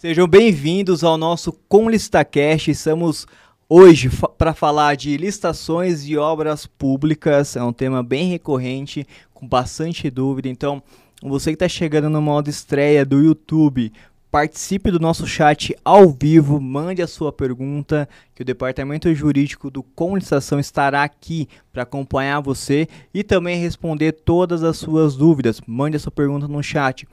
Sejam bem-vindos ao nosso Com ListaCast. Estamos hoje para falar de licitações e obras públicas. É um tema bem recorrente, com bastante dúvida. Então, você que está chegando no modo estreia do YouTube, participe do nosso chat ao vivo, mande a sua pergunta, que o departamento jurídico do Com Licitação estará aqui para acompanhar você e também responder todas as suas dúvidas. Mande a sua pergunta no chat.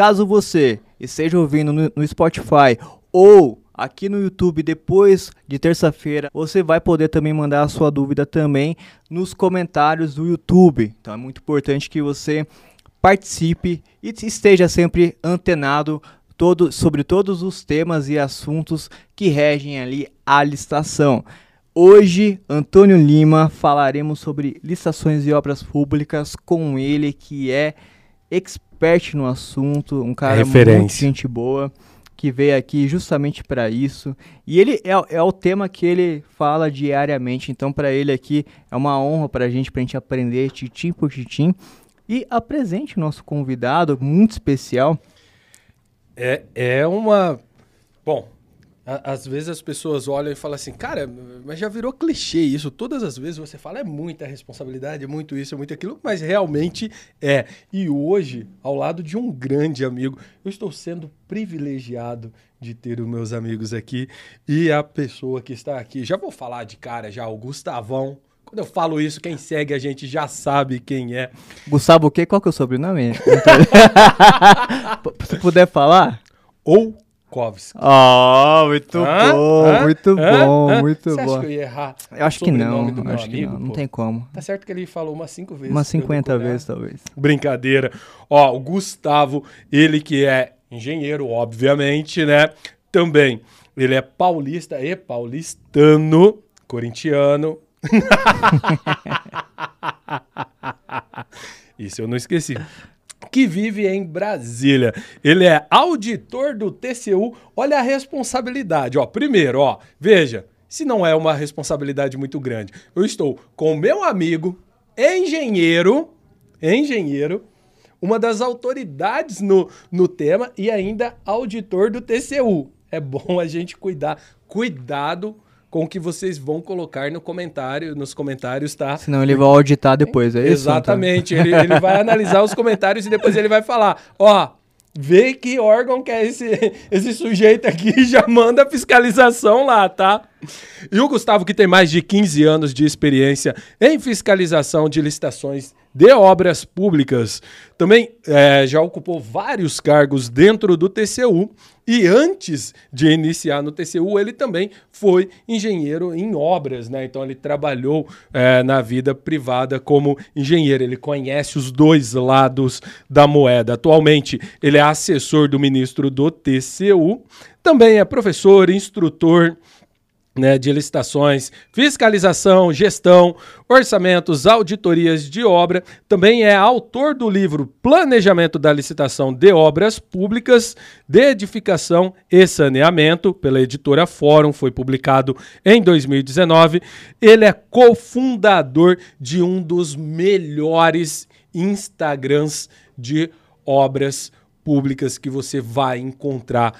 Caso você esteja ouvindo no, Spotify ou aqui no YouTube depois de terça-feira, você vai poder também mandar a sua dúvida também nos comentários do YouTube. Então é muito importante que você participe e esteja sempre antenado todo, sobre todos os temas e assuntos que regem ali a licitação. Hoje, Antônio Lima, falaremos sobre licitações e obras públicas com ele que é expert expert no assunto, um cara muito gente boa, que veio aqui justamente para isso. E ele é, é, o tema que ele fala diariamente, então para ele aqui é uma honra para a gente, para a gente aprender titim por titim. E apresente o nosso convidado muito especial. É, é uma... Bom, às vezes as pessoas olham e falam assim, cara, mas já virou clichê isso. Todas as vezes você fala, é muita responsabilidade, é muito isso, é muito aquilo, mas realmente é. E hoje, ao lado de um grande amigo, eu estou sendo privilegiado de ter os meus amigos aqui e a pessoa que está aqui. Já vou falar de cara já, o Gustavão. Quando eu falo isso, quem segue a gente já sabe quem é. Gustavo o quê? Qual que é o sobrenome? Se puder falar? Ou Kovski. Oh, muito Hã? bom, Hã? muito Hã? bom, muito Você bom. acha que eu ia errar? Eu acho que não, acho amigo, que não, não tem como. Tá certo que ele falou umas cinco vezes. Umas 50 vezes, talvez. Brincadeira. Ó, o Gustavo, ele que é engenheiro, obviamente, né? Também, ele é paulista e paulistano, corintiano. Isso eu não esqueci que vive em Brasília. Ele é auditor do TCU. Olha a responsabilidade, ó. Primeiro, ó, veja, se não é uma responsabilidade muito grande. Eu estou com meu amigo, engenheiro, engenheiro, uma das autoridades no, no tema e ainda auditor do TCU. É bom a gente cuidar, cuidado com o que vocês vão colocar no comentário, nos comentários, tá? Senão ele vai auditar depois, é isso? Exatamente. Ele, ele vai analisar os comentários e depois ele vai falar, ó, vê que órgão que é esse, esse sujeito aqui já manda fiscalização lá, tá? E o Gustavo, que tem mais de 15 anos de experiência em fiscalização de licitações de obras públicas. Também é, já ocupou vários cargos dentro do TCU e antes de iniciar no TCU, ele também foi engenheiro em obras, né? Então ele trabalhou é, na vida privada como engenheiro. Ele conhece os dois lados da moeda. Atualmente, ele é assessor do ministro do TCU, também é professor, instrutor né, de licitações, fiscalização, gestão, orçamentos, auditorias de obra. Também é autor do livro Planejamento da Licitação de Obras Públicas de Edificação e Saneamento, pela editora Fórum, foi publicado em 2019. Ele é cofundador de um dos melhores Instagrams de obras públicas que você vai encontrar.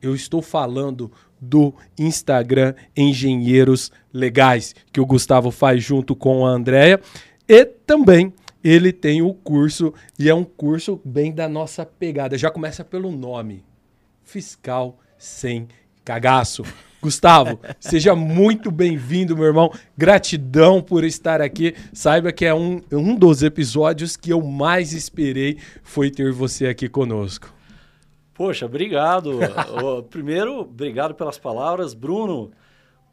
Eu estou falando do Instagram Engenheiros Legais, que o Gustavo faz junto com a Andrea. E também ele tem o curso, e é um curso bem da nossa pegada. Já começa pelo nome: Fiscal Sem Cagaço. Gustavo, seja muito bem-vindo, meu irmão. Gratidão por estar aqui. Saiba que é um, um dos episódios que eu mais esperei foi ter você aqui conosco. Poxa, obrigado. Primeiro, obrigado pelas palavras. Bruno,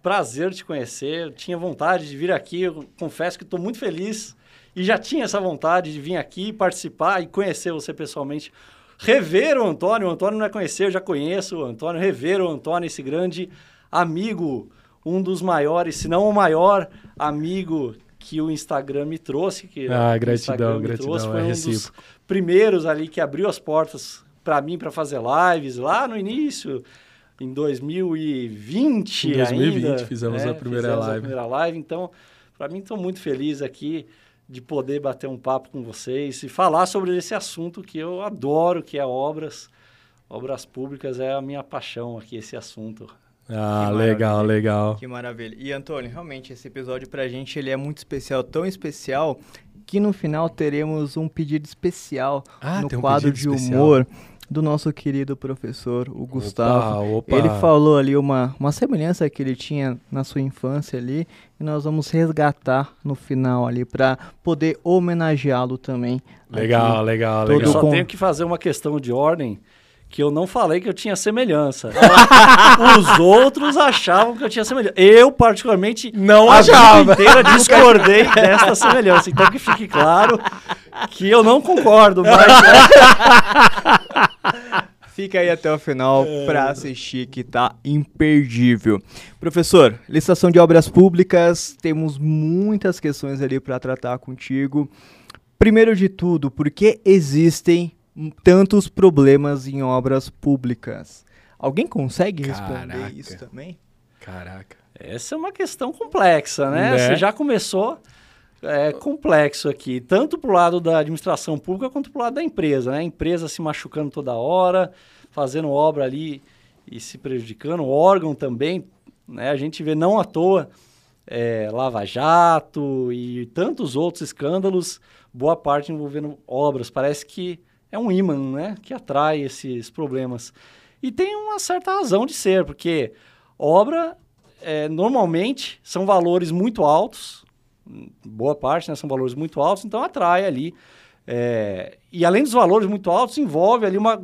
prazer te conhecer. tinha vontade de vir aqui. Eu confesso que estou muito feliz e já tinha essa vontade de vir aqui participar e conhecer você pessoalmente. Rever o Antônio. O Antônio não é conhecer, eu já conheço o Antônio. Rever o Antônio, esse grande amigo, um dos maiores, se não o maior amigo que o Instagram me trouxe. Que ah, gratidão, gratidão. Trouxe, foi é um recíproco. dos primeiros ali que abriu as portas para mim para fazer lives lá no início, em 2020 Em 2020 ainda, fizemos né? a primeira fizemos live. a primeira live, então para mim estou muito feliz aqui de poder bater um papo com vocês e falar sobre esse assunto que eu adoro, que é obras. Obras públicas é a minha paixão aqui, esse assunto. Ah, Que legal, legal. Que maravilha. E Antônio, realmente esse episódio pra gente ele é muito especial, tão especial que no final teremos um pedido especial Ah, no tem um quadro de especial. humor do nosso querido professor, o Gustavo. Opa, opa. Ele falou ali uma, uma semelhança que ele tinha na sua infância ali e nós vamos resgatar no final ali pra poder homenageá-lo também. Legal, aqui. legal, Todo Eu legal. só com- tenho que fazer uma questão de ordem que eu não falei que eu tinha semelhança. Os outros achavam que eu tinha semelhança. Eu, particularmente, Não a achava. vida inteira discordei desta semelhança. Então que fique claro que eu não concordo, mas Fica aí até o final É. pra assistir que tá imperdível. Professor, licitação de obras públicas, temos muitas questões ali pra tratar contigo. Primeiro de tudo, por que existem tantos problemas em obras públicas? Alguém consegue responder Caraca. isso também? Caraca. essa é uma questão complexa, né? Né? Você já começou é, complexo aqui, tanto pro lado da administração pública quanto pro lado da empresa, né? A empresa se machucando toda hora, fazendo obra ali e se prejudicando, o órgão também, né? A gente vê não à toa é, Lava Jato e tantos outros escândalos, boa parte envolvendo obras. Parece que é um imã, né? Que atrai esses problemas. E tem uma certa razão de ser, porque obra, é, normalmente, são valores muito altos, boa parte né, são valores muito altos, então atrai ali. é, e além dos valores muito altos, envolve ali uma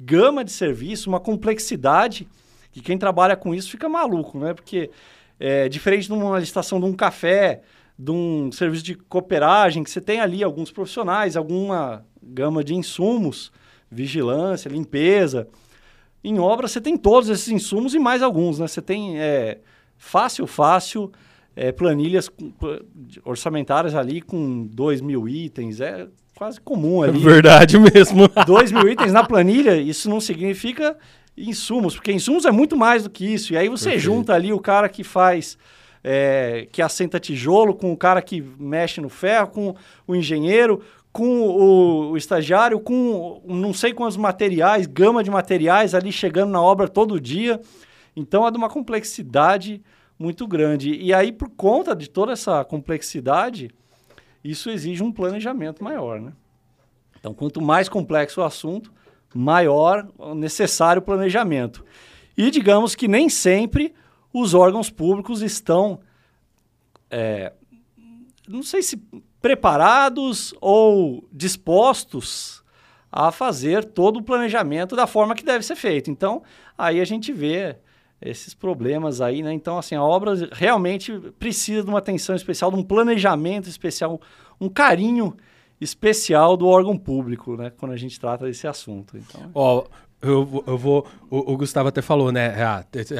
gama de serviço, uma complexidade, que quem trabalha com isso fica maluco, né? Porque é, diferente de uma licitação de um café, de um serviço de cooperagem, que você tem ali alguns profissionais, alguma gama de insumos, vigilância, limpeza. Em obra você tem todos esses insumos e mais alguns, né? Você tem é, fácil, fácil, é, planilhas orçamentárias ali com 2 mil itens, é quase comum É ali. verdade mesmo. 2 mil itens na planilha, isso não significa insumos, porque insumos é muito mais do que isso. E aí você Perfeito. junta ali o cara que faz, é, que assenta tijolo, com o cara que mexe no ferro, com o engenheiro, com o, o estagiário, com não sei quantos materiais, gama de materiais ali chegando na obra todo dia. Então é de uma complexidade muito grande. E aí, por conta de toda essa complexidade, isso exige um planejamento maior, né? Então, quanto mais complexo o assunto, maior o necessário planejamento. E digamos que nem sempre os órgãos públicos estão, é, não sei se preparados ou dispostos a fazer todo o planejamento da forma que deve ser feito. Então, aí a gente vê esses problemas aí, né? Então, assim, a obra realmente precisa de uma atenção especial, de um planejamento especial, um carinho especial do órgão público, né? Quando a gente trata desse assunto. Então, Ó, eu, eu vou. O, o Gustavo até falou, né?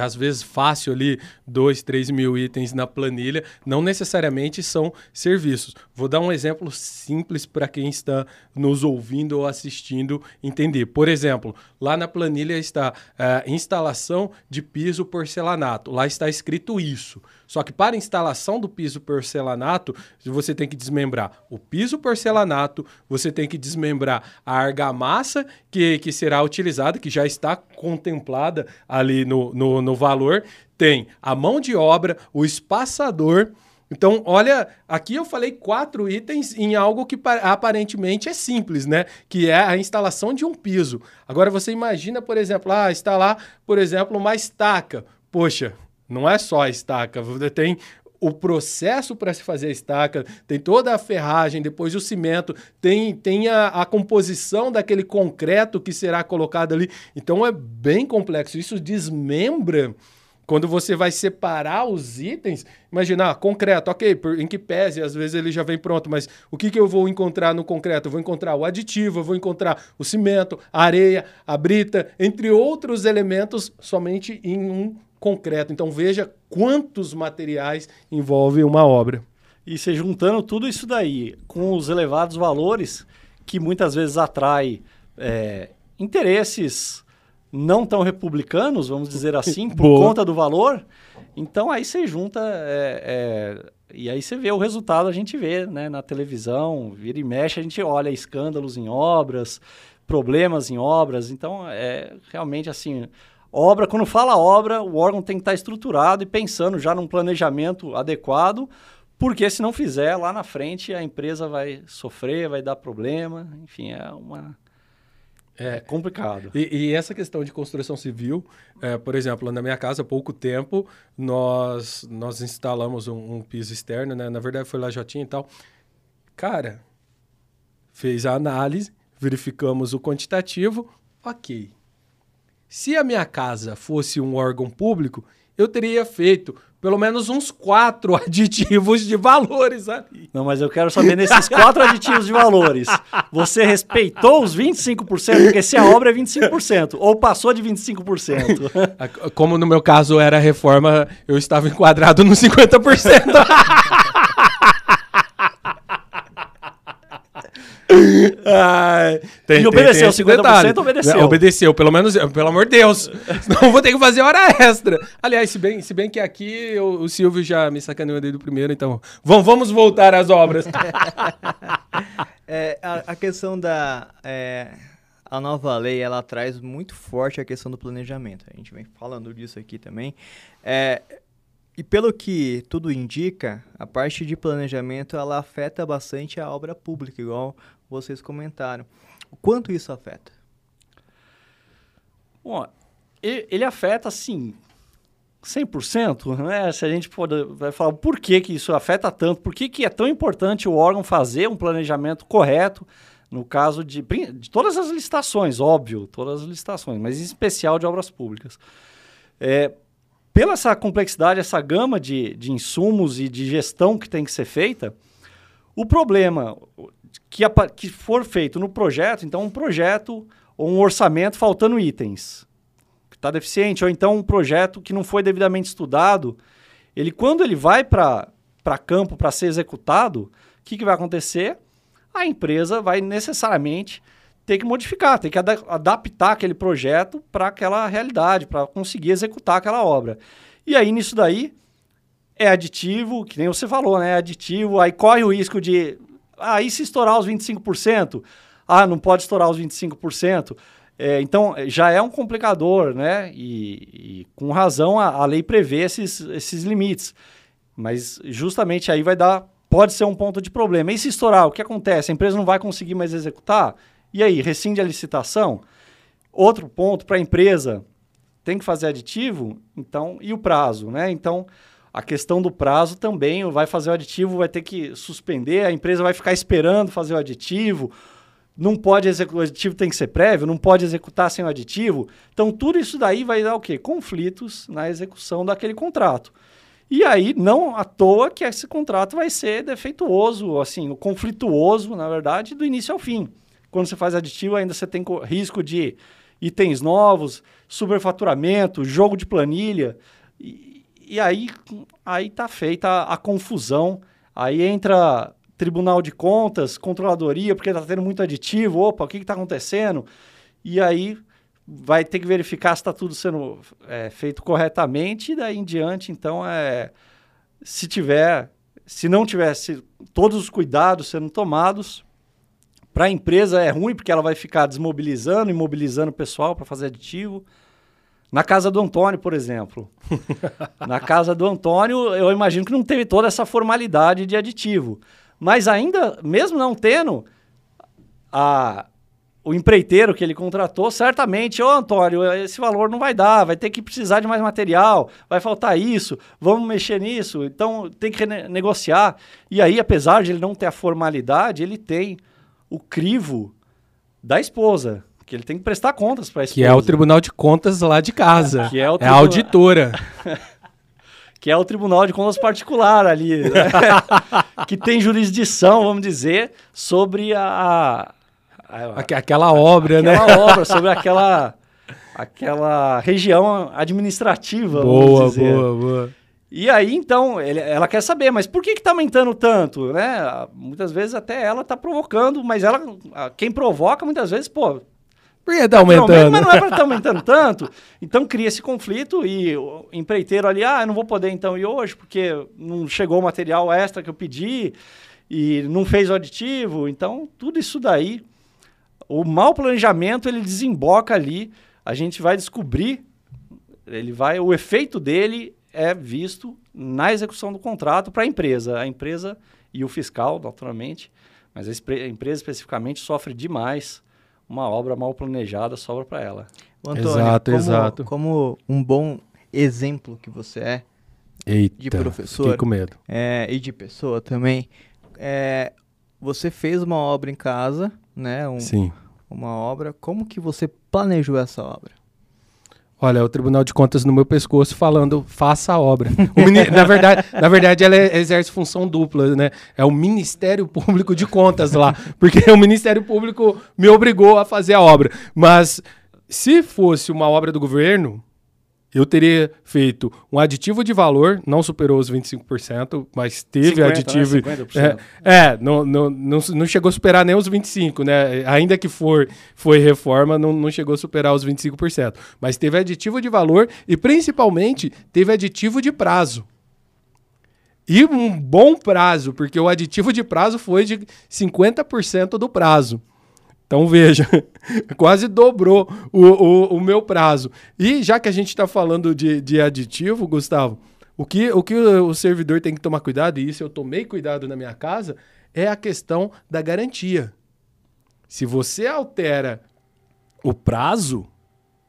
às vezes fácil ali, dois, três mil itens na planilha, não necessariamente são serviços. Vou dar um exemplo simples para quem está nos ouvindo ou assistindo entender. Por exemplo, lá na planilha está ah, instalação de piso porcelanato. Lá está escrito isso. Só que para instalação do piso porcelanato, você tem que desmembrar o piso porcelanato, você tem que desmembrar a argamassa que, que será utilizada, que já está contemplada ali no, no, no valor, tem a mão de obra, o espaçador. Então, olha, aqui eu falei quatro itens em algo que pa- aparentemente é simples, né? Que é a instalação de um piso. Agora você imagina, por exemplo, ah, instalar, por exemplo, uma estaca. Poxa, não é só a estaca, tem o processo para se fazer a estaca, tem toda a ferragem, depois o cimento, tem, tem a, a composição daquele concreto que será colocado ali. Então é bem complexo. Isso desmembra quando você vai separar os itens, imagina, ah, concreto, ok, por- em que pese, às vezes ele já vem pronto, mas o que, que eu vou encontrar no concreto? Eu vou encontrar o aditivo, eu vou encontrar o cimento, a areia, a brita, entre outros elementos, somente em um concreto. Então veja quantos materiais envolve uma obra. E você juntando tudo isso daí com os elevados valores que muitas vezes atrai é, interesses não tão republicanos, vamos dizer assim, por Boa. conta do valor. Então aí você junta é, é, e aí você vê o resultado, a gente vê né, na televisão, vira e mexe, a gente olha escândalos em obras, problemas em obras. Então é realmente assim, obra, quando fala obra, o órgão tem que estar estruturado e pensando já num planejamento adequado, porque se não fizer, lá na frente a empresa vai sofrer, vai dar problema, enfim, é uma é complicado. E, e essa questão de construção civil, é, por exemplo, na minha casa, há pouco tempo, nós, nós instalamos um, um piso externo, né? Na verdade, foi lá já tinha e tal. Cara, fez a análise, verificamos o quantitativo, ok. Se a minha casa fosse um órgão público, eu teria feito pelo menos uns quatro aditivos de valores ali. Não, mas eu quero saber nesses quatro aditivos de valores, você respeitou os 25%? Porque se a obra é 25%, ou passou de 25%. A- Como no meu caso era reforma, eu estava enquadrado no 50%. Ai, tem- E tem- obedeceu, tem esse 50% detalhe. obedeceu. Obedeceu, pelo menos, pelo amor de Deus. Senão eu vou ter que fazer hora extra. Aliás, se bem, se bem que aqui o, o Silvio já me sacaneou desde o primeiro, então vamos, vamos voltar às obras. É, a, a questão da. é, a nova lei, ela traz muito forte a questão do planejamento. A gente vem falando disso aqui também. É, e pelo que tudo indica, a parte de planejamento ela afeta bastante a obra pública, igual vocês comentaram. O quanto isso afeta? Bom, ele afeta, assim, 100%, né? Se a gente pode, vai falar por que, que isso afeta tanto, por que, que é tão importante o órgão fazer um planejamento correto, no caso de, de todas as licitações, óbvio, todas as licitações, mas em especial de obras públicas. É, pela essa complexidade, essa gama de, de insumos e de gestão que tem que ser feita, o problema que, que for feito no projeto, então um projeto ou um orçamento faltando itens, que está deficiente, ou então um projeto que não foi devidamente estudado, ele quando ele vai para campo para ser executado, o que, que vai acontecer? A empresa vai necessariamente ter que modificar, ter que ada- adaptar aquele projeto para aquela realidade, para conseguir executar aquela obra. E aí, nisso daí, é aditivo, que nem você falou, né? É aditivo, aí corre o risco de. Ah, e se estourar os 25%? Ah, não pode estourar os 25%. É, então, já é um complicador, né? E, e com razão a, a lei prevê esses, esses limites. Mas justamente aí vai dar. Pode ser um ponto de problema. E se estourar, o que acontece? A empresa não vai conseguir mais executar? E aí, rescinde a licitação? Outro ponto para a empresa tem que fazer aditivo, então, e o prazo, né? Então, a questão do prazo também vai fazer o aditivo, vai ter que suspender, a empresa vai ficar esperando fazer o aditivo, não pode executar, o aditivo tem que ser prévio, não pode executar sem o aditivo. Então, tudo isso daí vai dar o quê? Conflitos na execução daquele contrato. E aí, não à toa que esse contrato vai ser defeituoso, assim, conflituoso, na verdade, do início ao fim. Quando você faz aditivo, ainda você tem co- risco de itens novos, superfaturamento, jogo de planilha. E aí, aí tá feita a, a confusão. Aí entra Tribunal de Contas, Controladoria, porque tá tendo muito aditivo. Opa, o que está acontecendo? E aí vai ter que verificar se está tudo sendo é, feito corretamente. E daí em diante, então, é, se tiver, se não tivesse todos os cuidados sendo tomados, para a empresa é ruim, porque ela vai ficar desmobilizando, imobilizando o pessoal para fazer aditivo. Na casa do Antônio, por exemplo. Na casa do Antônio, eu imagino que não teve toda essa formalidade de aditivo. Mas ainda, mesmo não tendo, a, o empreiteiro que ele contratou, certamente, ô Antônio, esse valor não vai dar, vai ter que precisar de mais material, vai faltar isso, vamos mexer nisso, então tem que negociar. E aí, apesar de ele não ter a formalidade, ele tem o crivo da esposa, que ele tem que prestar contas para a esposa. Que é o Tribunal de Contas lá de casa. Que é o é a auditora. que é o Tribunal de Contas particular ali, né? que tem jurisdição, vamos dizer, sobre a, a- Aque- Aquela obra, né? aquela obra, sobre aquela aquela região administrativa, vamos Boa, dizer. boa, boa. E aí, então, ele- ela quer saber, mas por que que tá aumentando tanto, né? Muitas vezes até ela tá provocando, mas ela, a- quem provoca, muitas vezes, pô, Por que tá aumentando? Mas não é para estar aumentando tanto. Então cria esse conflito e o empreiteiro ali, ah, eu não vou poder então ir hoje porque não chegou o material extra que eu pedi e não fez o aditivo. Então, tudo isso daí, o mau planejamento, ele desemboca ali, a gente vai descobrir, ele vai, o efeito dele é visto na execução do contrato para a empresa. A empresa e o fiscal, naturalmente, mas a empresa especificamente sofre demais uma obra mal planejada sobra para ela. Antônio, Exato, como, exato. Como um bom exemplo que você é, Eita, de professor. Com medo. é, e de pessoa também, é, você fez uma obra em casa, né? um- Sim. uma obra. Como que você planejou essa obra? Olha, o Tribunal de Contas no meu pescoço falando, faça a obra. O mini- na, verdade, na verdade, ela é- exerce função dupla, né? É o Ministério Público de Contas lá. Porque o Ministério Público me obrigou a fazer a obra. Mas se fosse uma obra do governo, eu teria feito um aditivo de valor, não superou os 25%, mas teve 50, né? aditivo. 50%. É, é, não, não, não, não chegou a superar nem os 25%, né? Ainda que for, foi reforma, não, não chegou a superar os 25%. Mas teve aditivo de valor e, principalmente, teve aditivo de prazo. E um bom prazo, porque o aditivo de prazo foi de 50% do prazo. Então veja, quase dobrou o, o, o meu prazo. E já que a gente está falando de, de aditivo, Gustavo, o que, o que o servidor tem que tomar cuidado, e isso eu tomei cuidado na minha casa, é a questão da garantia. Se você altera o prazo,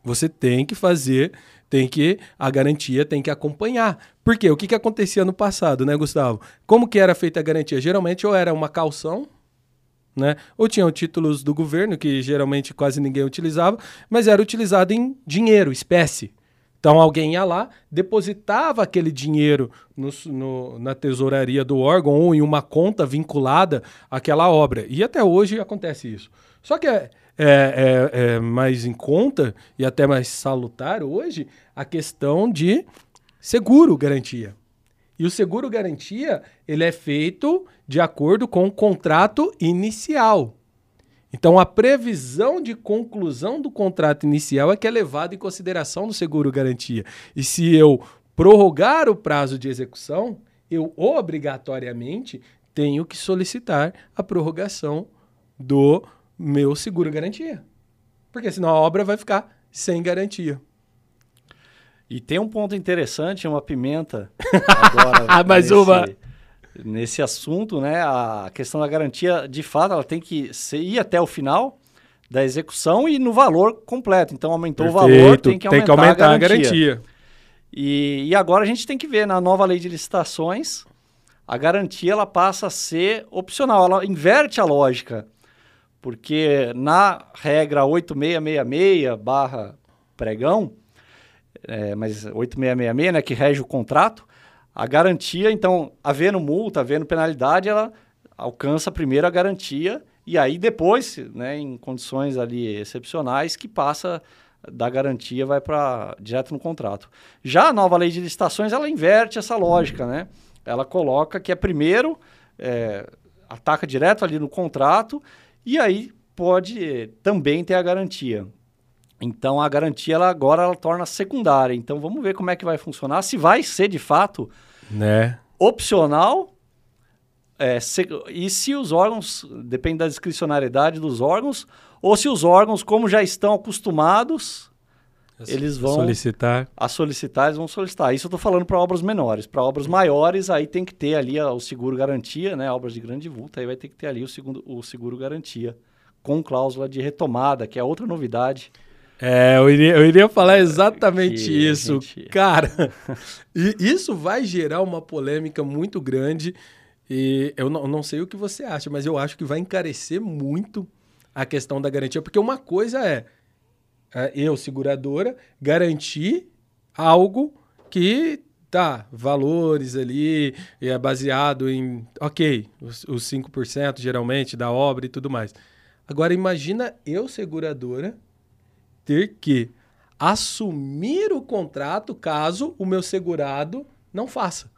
você tem que fazer, tem que a garantia tem que acompanhar. Por quê? O que, que acontecia no passado, né, Gustavo? Como que era feita a garantia? Geralmente ou era uma calção, né? Ou tinham títulos do governo que geralmente quase ninguém utilizava, mas era utilizado em dinheiro, espécie. Então alguém ia lá, depositava aquele dinheiro no, no- na tesouraria do órgão ou em uma conta vinculada àquela obra. E até hoje acontece isso. Só que é, é- é- é mais em conta e até mais salutar hoje a questão de seguro garantia. E o seguro garantia, ele é feito de acordo com o contrato inicial. Então, a previsão de conclusão do contrato inicial é que é levado em consideração no seguro garantia. E se eu prorrogar o prazo de execução, eu obrigatoriamente tenho que solicitar a prorrogação do meu seguro garantia. Porque senão a obra vai ficar sem garantia. E tem um ponto interessante, uma pimenta agora Ah, Mais nesse, uma. nesse assunto, né? A questão da garantia, de fato, ela tem que ir até o final da execução e no valor completo. Então aumentou o valor, Perfeito. tem que aumentar, a garantia. E, e agora a gente tem que ver na nova lei de licitações, a garantia ela passa a ser opcional, ela inverte a lógica. Porque na regra 8666 barra pregão, é, mas 8666, né, que rege o contrato, a garantia, então, havendo multa, havendo penalidade, ela alcança primeiro a garantia e aí depois, né, em condições ali excepcionais, que passa da garantia vai para direto no contrato. Já a nova lei de licitações, ela inverte essa lógica, né? Ela coloca que é primeiro, é, ataca direto ali no contrato e aí pode eh, também ter a garantia. Então a garantia ela agora ela torna secundária. Então vamos ver como é que vai funcionar, se vai ser de fato Né? opcional é, se- e se os órgãos, depende da discricionariedade dos órgãos, ou se os órgãos, como já estão acostumados Eles vão- solicitar. a solicitar, eles vão solicitar. Isso eu estou falando para obras menores. Para obras maiores, aí tem que ter ali a- o seguro garantia, né? Obras de grande vulto, aí vai ter que ter ali o, segundo, o seguro garantia, com cláusula de retomada, que é outra novidade. É, eu iria, eu iria falar exatamente Que isso. gente- Cara, e isso vai gerar uma polêmica muito grande. E eu não, não sei o que você acha, mas eu acho que vai encarecer muito a questão da garantia. Porque uma coisa é, é eu, seguradora, garantir algo que tá, valores ali, e é baseado em, ok, os, os 5% geralmente da obra e tudo mais. Agora imagina eu, seguradora, ter que assumir o contrato caso o meu segurado não faça.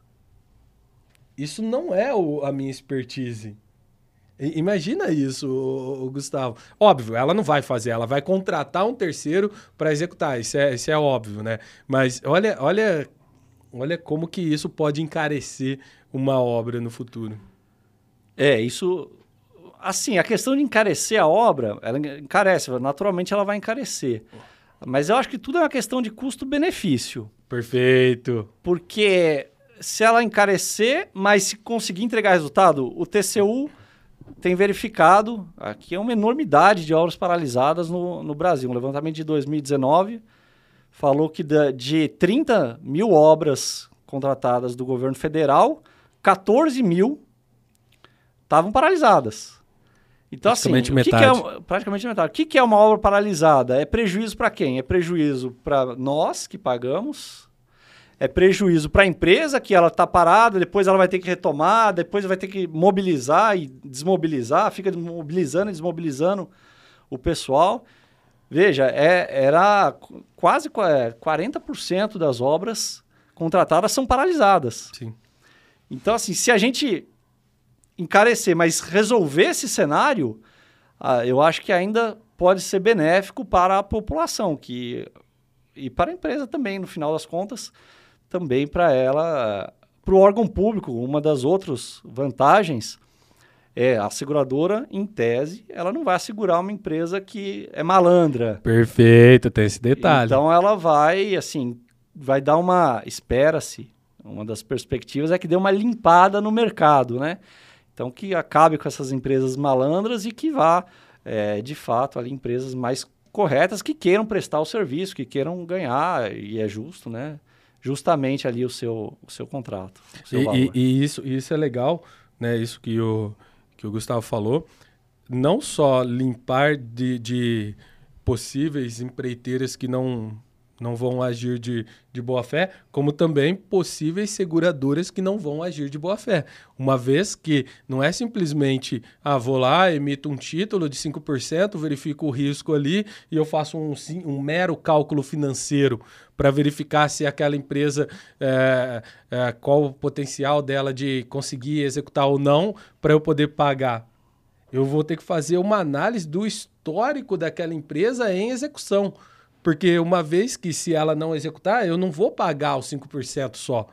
Isso não é o- a minha expertise. Imagina isso, o, Gustavo. Óbvio, ela não vai fazer, ela vai contratar um terceiro para executar. Isso é, isso é óbvio, né? Mas olha, olha, olha como que isso pode encarecer uma obra no futuro. É, isso. Assim, a questão de encarecer a obra, ela encarece, naturalmente ela vai encarecer. Mas eu acho que tudo é uma questão de custo-benefício. Perfeito. Porque se ela encarecer, mas se conseguir entregar resultado, o TCU tem verificado, aqui é uma enormidade de obras paralisadas no, no Brasil. Um levantamento de 2019 falou que de, de 30 mil obras contratadas do governo federal, 14 mil estavam paralisadas. Então, assim, praticamente assim, metade. Que que é, praticamente metade. O que, que é uma obra paralisada? É prejuízo para quem? É prejuízo para nós que pagamos, é prejuízo para a empresa que ela está parada, depois ela vai ter que retomar, depois vai ter que mobilizar e desmobilizar, fica mobilizando e desmobilizando o pessoal. Veja, é, era quase 40% das obras contratadas são paralisadas. Sim. Então, assim, se a gente encarecer, mas resolver esse cenário, ah, eu acho que ainda pode ser benéfico para a população que, e para a empresa também, no final das contas, também para ela, para o órgão público. Uma das outras vantagens é a seguradora, em tese, ela não vai assegurar uma empresa que é malandra. Perfeito, tem esse detalhe. Então ela vai, assim, vai dar uma, espera-se, uma das perspectivas é que dê uma limpada no mercado, né? Então, que acabe com essas empresas malandras e que vá, é, de fato, ali empresas mais corretas que queiram prestar o serviço, que queiram ganhar, e é justo, né? Justamente ali o seu, o seu contrato. O seu e, e, e, isso, isso é legal, né? Isso que o, que o Gustavo falou. Não só limpar de, de possíveis empreiteiras que não não vão agir de, de boa fé, como também possíveis seguradoras que não vão agir de boa fé. Uma vez que não é simplesmente, ah, vou lá, emito um título de 5%, verifico o risco ali e eu faço um, um mero cálculo financeiro para verificar se aquela empresa, é, é, qual o potencial dela de conseguir executar ou não, para eu poder pagar. Eu vou ter que fazer uma análise do histórico daquela empresa em execução. Porque uma vez que se ela não executar, eu não vou pagar os 5% só.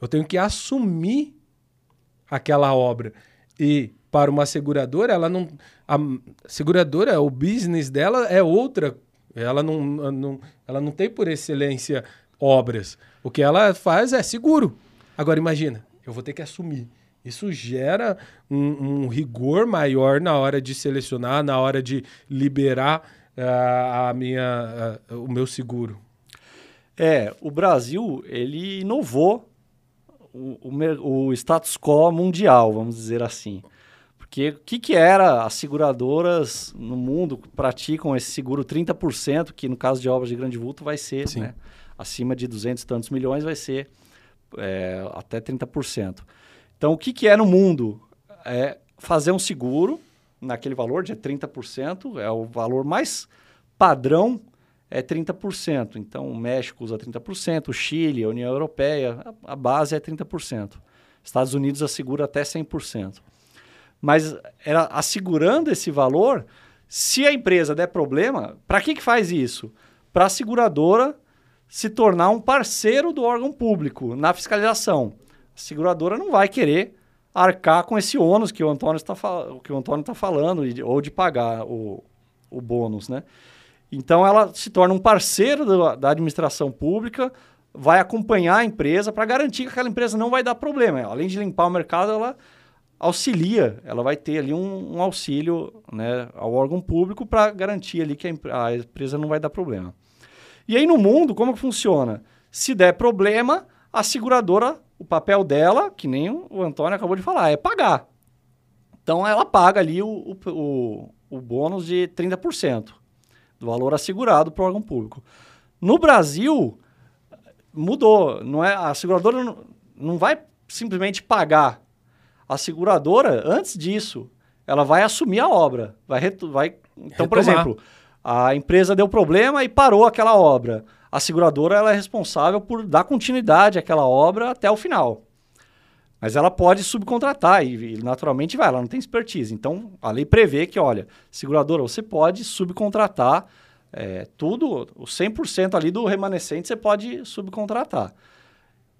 Eu tenho que assumir aquela obra. E para uma seguradora, ela não. A seguradora, o business dela é outra. Ela não, não, ela não tem por excelência obras. O que ela faz é seguro. Agora imagina, eu vou ter que assumir. Isso gera um, um rigor maior na hora de selecionar, na hora de liberar a, a minha, a, o meu seguro? É, o Brasil ele inovou o, o, o status quo mundial, vamos dizer assim. Porque o que, que era as seguradoras no mundo praticam esse seguro 30%, que no caso de obras de grande vulto vai ser, né, acima de 200 e tantos milhões vai ser é, até 30%. Então, o que, que é no mundo? É fazer um seguro naquele valor de 30%, é o valor mais padrão é 30%. Então, o México usa 30%, o Chile, a União Europeia, a, base é 30%. Estados Unidos assegura até 100%. Mas era assegurando esse valor, se a empresa der problema, para que, que faz isso? Para a seguradora se tornar um parceiro do órgão público na fiscalização. A seguradora não vai querer arcar com esse ônus que o Antônio está Antônio está falando ou de pagar o, o bônus, né? Então ela se torna um parceiro do, da administração pública, vai acompanhar a empresa para garantir que aquela empresa não vai dar problema. Além de limpar o mercado, ela auxilia, ela vai ter ali um, um auxílio né, ao órgão público para garantir ali que a, a, empresa não vai dar problema. E aí no mundo, como que funciona? Se der problema, a seguradora o papel dela, que nem o Antônio acabou de falar, é pagar. Então ela paga ali o, o, o, o bônus de 30% do valor assegurado para o órgão público. No Brasil, mudou. Não é, a seguradora não, não vai simplesmente pagar. A seguradora, antes disso, ela vai assumir a obra. Vai, vai Então, Retomar. por exemplo, a empresa deu problema e parou aquela obra a seguradora ela é responsável por dar continuidade àquela obra até o final. Mas ela pode subcontratar e, naturalmente vai, ela não tem expertise. Então, a lei prevê que, olha, seguradora, você pode subcontratar é, tudo, o 100% ali do remanescente você pode subcontratar.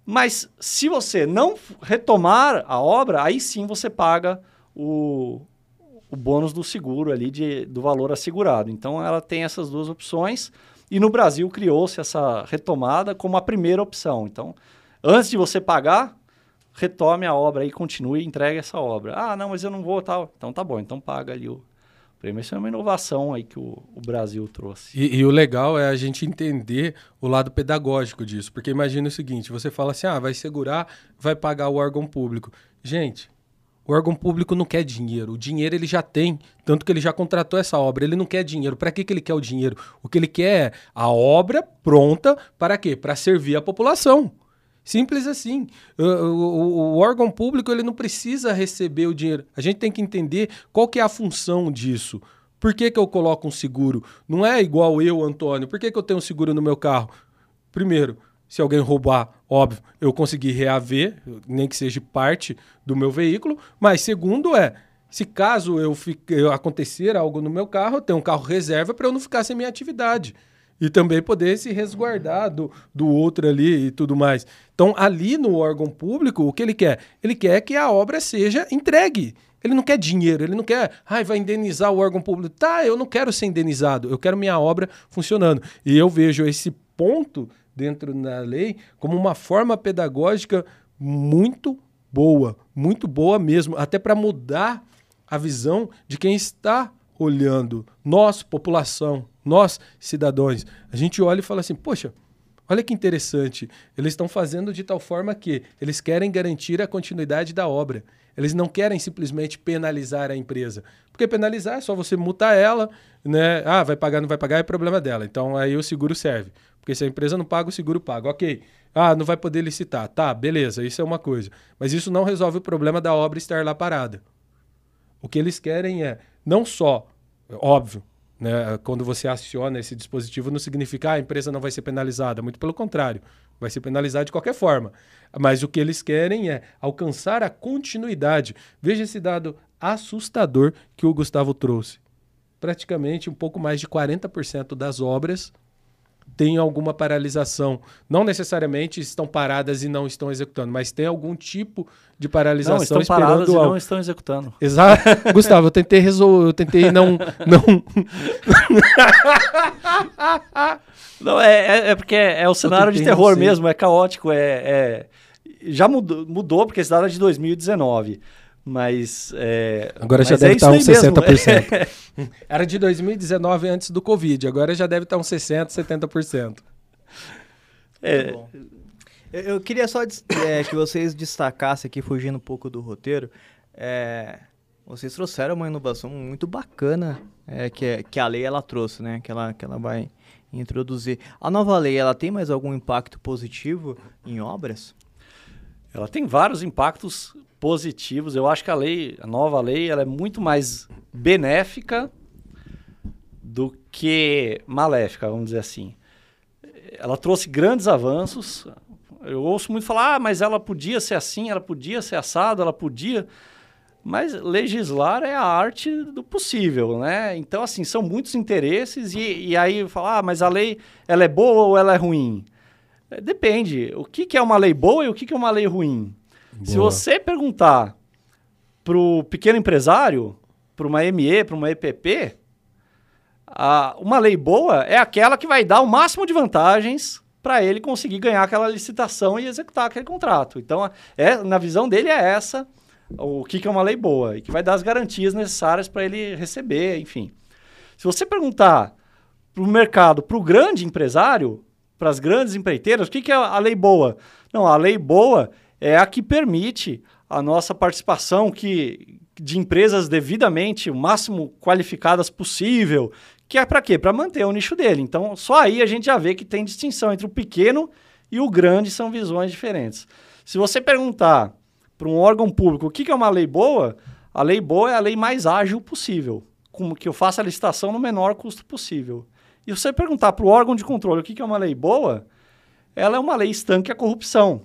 Mas se você não retomar a obra, aí sim você paga o, o bônus do seguro ali de, do valor assegurado. Então, ela tem essas duas opções. E no Brasil criou-se essa retomada como a primeira opção. Então, antes de você pagar, retome a obra e continue entregue essa obra. Ah, não, mas eu não vou tal. Então tá bom, então paga ali o prêmio. Isso é uma inovação aí que o, o Brasil trouxe. E, e, o legal é a gente entender o lado pedagógico disso. Porque imagina o seguinte, você fala assim, ah, vai segurar, vai pagar o órgão público. Gente, o órgão público não quer dinheiro. O dinheiro ele já tem, tanto que ele já contratou essa obra. Ele não quer dinheiro. Para que, que ele quer o dinheiro? O que ele quer é a obra pronta para quê? Para servir a população. Simples assim. O, o, o, órgão público ele não precisa receber o dinheiro. A gente tem que entender qual que é a função disso. Por que, que eu coloco um seguro? Não é igual eu, Antônio. Por que, que eu tenho um seguro no meu carro? Primeiro, se alguém roubar, óbvio, eu consegui reaver, nem que seja parte do meu veículo. Mas segundo é, se caso eu, fique, eu acontecer algo no meu carro, eu tenho um carro reserva para eu não ficar sem minha atividade e também poder se resguardar do, do outro ali e tudo mais. Então, ali no órgão público, o que ele quer? Ele quer que a obra seja entregue. Ele não quer dinheiro, ele não quer, ai, vai indenizar o órgão público. Tá, eu não quero ser indenizado, eu quero minha obra funcionando. E eu vejo esse ponto dentro da lei como uma forma pedagógica muito boa, muito boa mesmo, até para mudar a visão de quem está olhando, nós, população, nós, cidadãos, a gente olha e fala assim: poxa, olha que interessante, eles estão fazendo de tal forma que eles querem garantir a continuidade da obra. Eles não querem simplesmente penalizar a empresa. Porque penalizar é só você multar ela, né? Ah, vai pagar, não vai pagar, é problema dela. Então aí o seguro serve. Porque se a empresa não paga, o seguro paga. Ok. Ah, não vai poder licitar. Tá, beleza, isso é uma coisa. Mas isso não resolve o problema da obra estar lá parada. O que eles querem é não só, óbvio, né? Quando você aciona esse dispositivo, não significa ah, a empresa não vai ser penalizada. Muito pelo contrário, vai ser penalizada de qualquer forma. Mas o que eles querem é alcançar a continuidade. Veja esse dado assustador que o Gustavo trouxe. Praticamente um pouco mais de 40% das obras tem alguma paralisação. Não necessariamente estão paradas e não estão executando, mas tem algum tipo de paralisação não, estão esperando paradas e não estão executando. Exato. Gustavo, eu tentei resolver, eu tentei não não Não, é, é, é porque é, é o cenário de terror mesmo, é caótico, é, é, já mudou, mudou porque esse dado é de 2019. Mas. É, agora mas já deve é estar uns 60%. Era de 2019 antes do Covid, agora já deve estar uns 60%, 70%. É. Eu, eu queria só é, que vocês destacassem aqui, fugindo um pouco do roteiro. É, vocês trouxeram uma inovação muito bacana é, que, é, que a lei ela trouxe, né? Que ela, que ela vai introduzir. A nova lei, ela tem mais algum impacto positivo em obras? Ela tem vários impactos positivos. Eu acho que a lei, a nova lei, ela é muito mais benéfica do que maléfica, vamos dizer assim. Ela trouxe grandes avanços. Eu ouço muito falar, ah, mas ela podia ser assim, ela podia ser assado, ela podia. Mas legislar é a arte do possível, né? Então, assim, são muitos interesses e, e aí falar, ah, mas a lei, ela é boa ou ela é ruim? Depende. O que, que é uma lei boa e o que, que é uma lei ruim? Boa. Se você perguntar para o pequeno empresário, para uma ME, para uma EPP, a, uma lei boa é aquela que vai dar o máximo de vantagens para ele conseguir ganhar aquela licitação e executar aquele contrato. Então, é, na visão dele é essa o que, que é uma lei boa e que vai dar as garantias necessárias para ele receber, enfim. Se você perguntar para o mercado, para o grande empresário, para as grandes empreiteiras, o que, que é a lei boa? Não, a lei boa é a que permite a nossa participação que, de empresas devidamente, o máximo qualificadas possível, que é para quê? Para manter o nicho dele. Então, só aí a gente já vê que tem distinção entre o pequeno e o grande, são visões diferentes. Se você perguntar para um órgão público o que, que é uma lei boa, a lei boa é a lei mais ágil possível, como que eu faça a licitação no menor custo possível. E você perguntar para o órgão de controle o que, que é uma lei boa, ela é uma lei estanque a corrupção.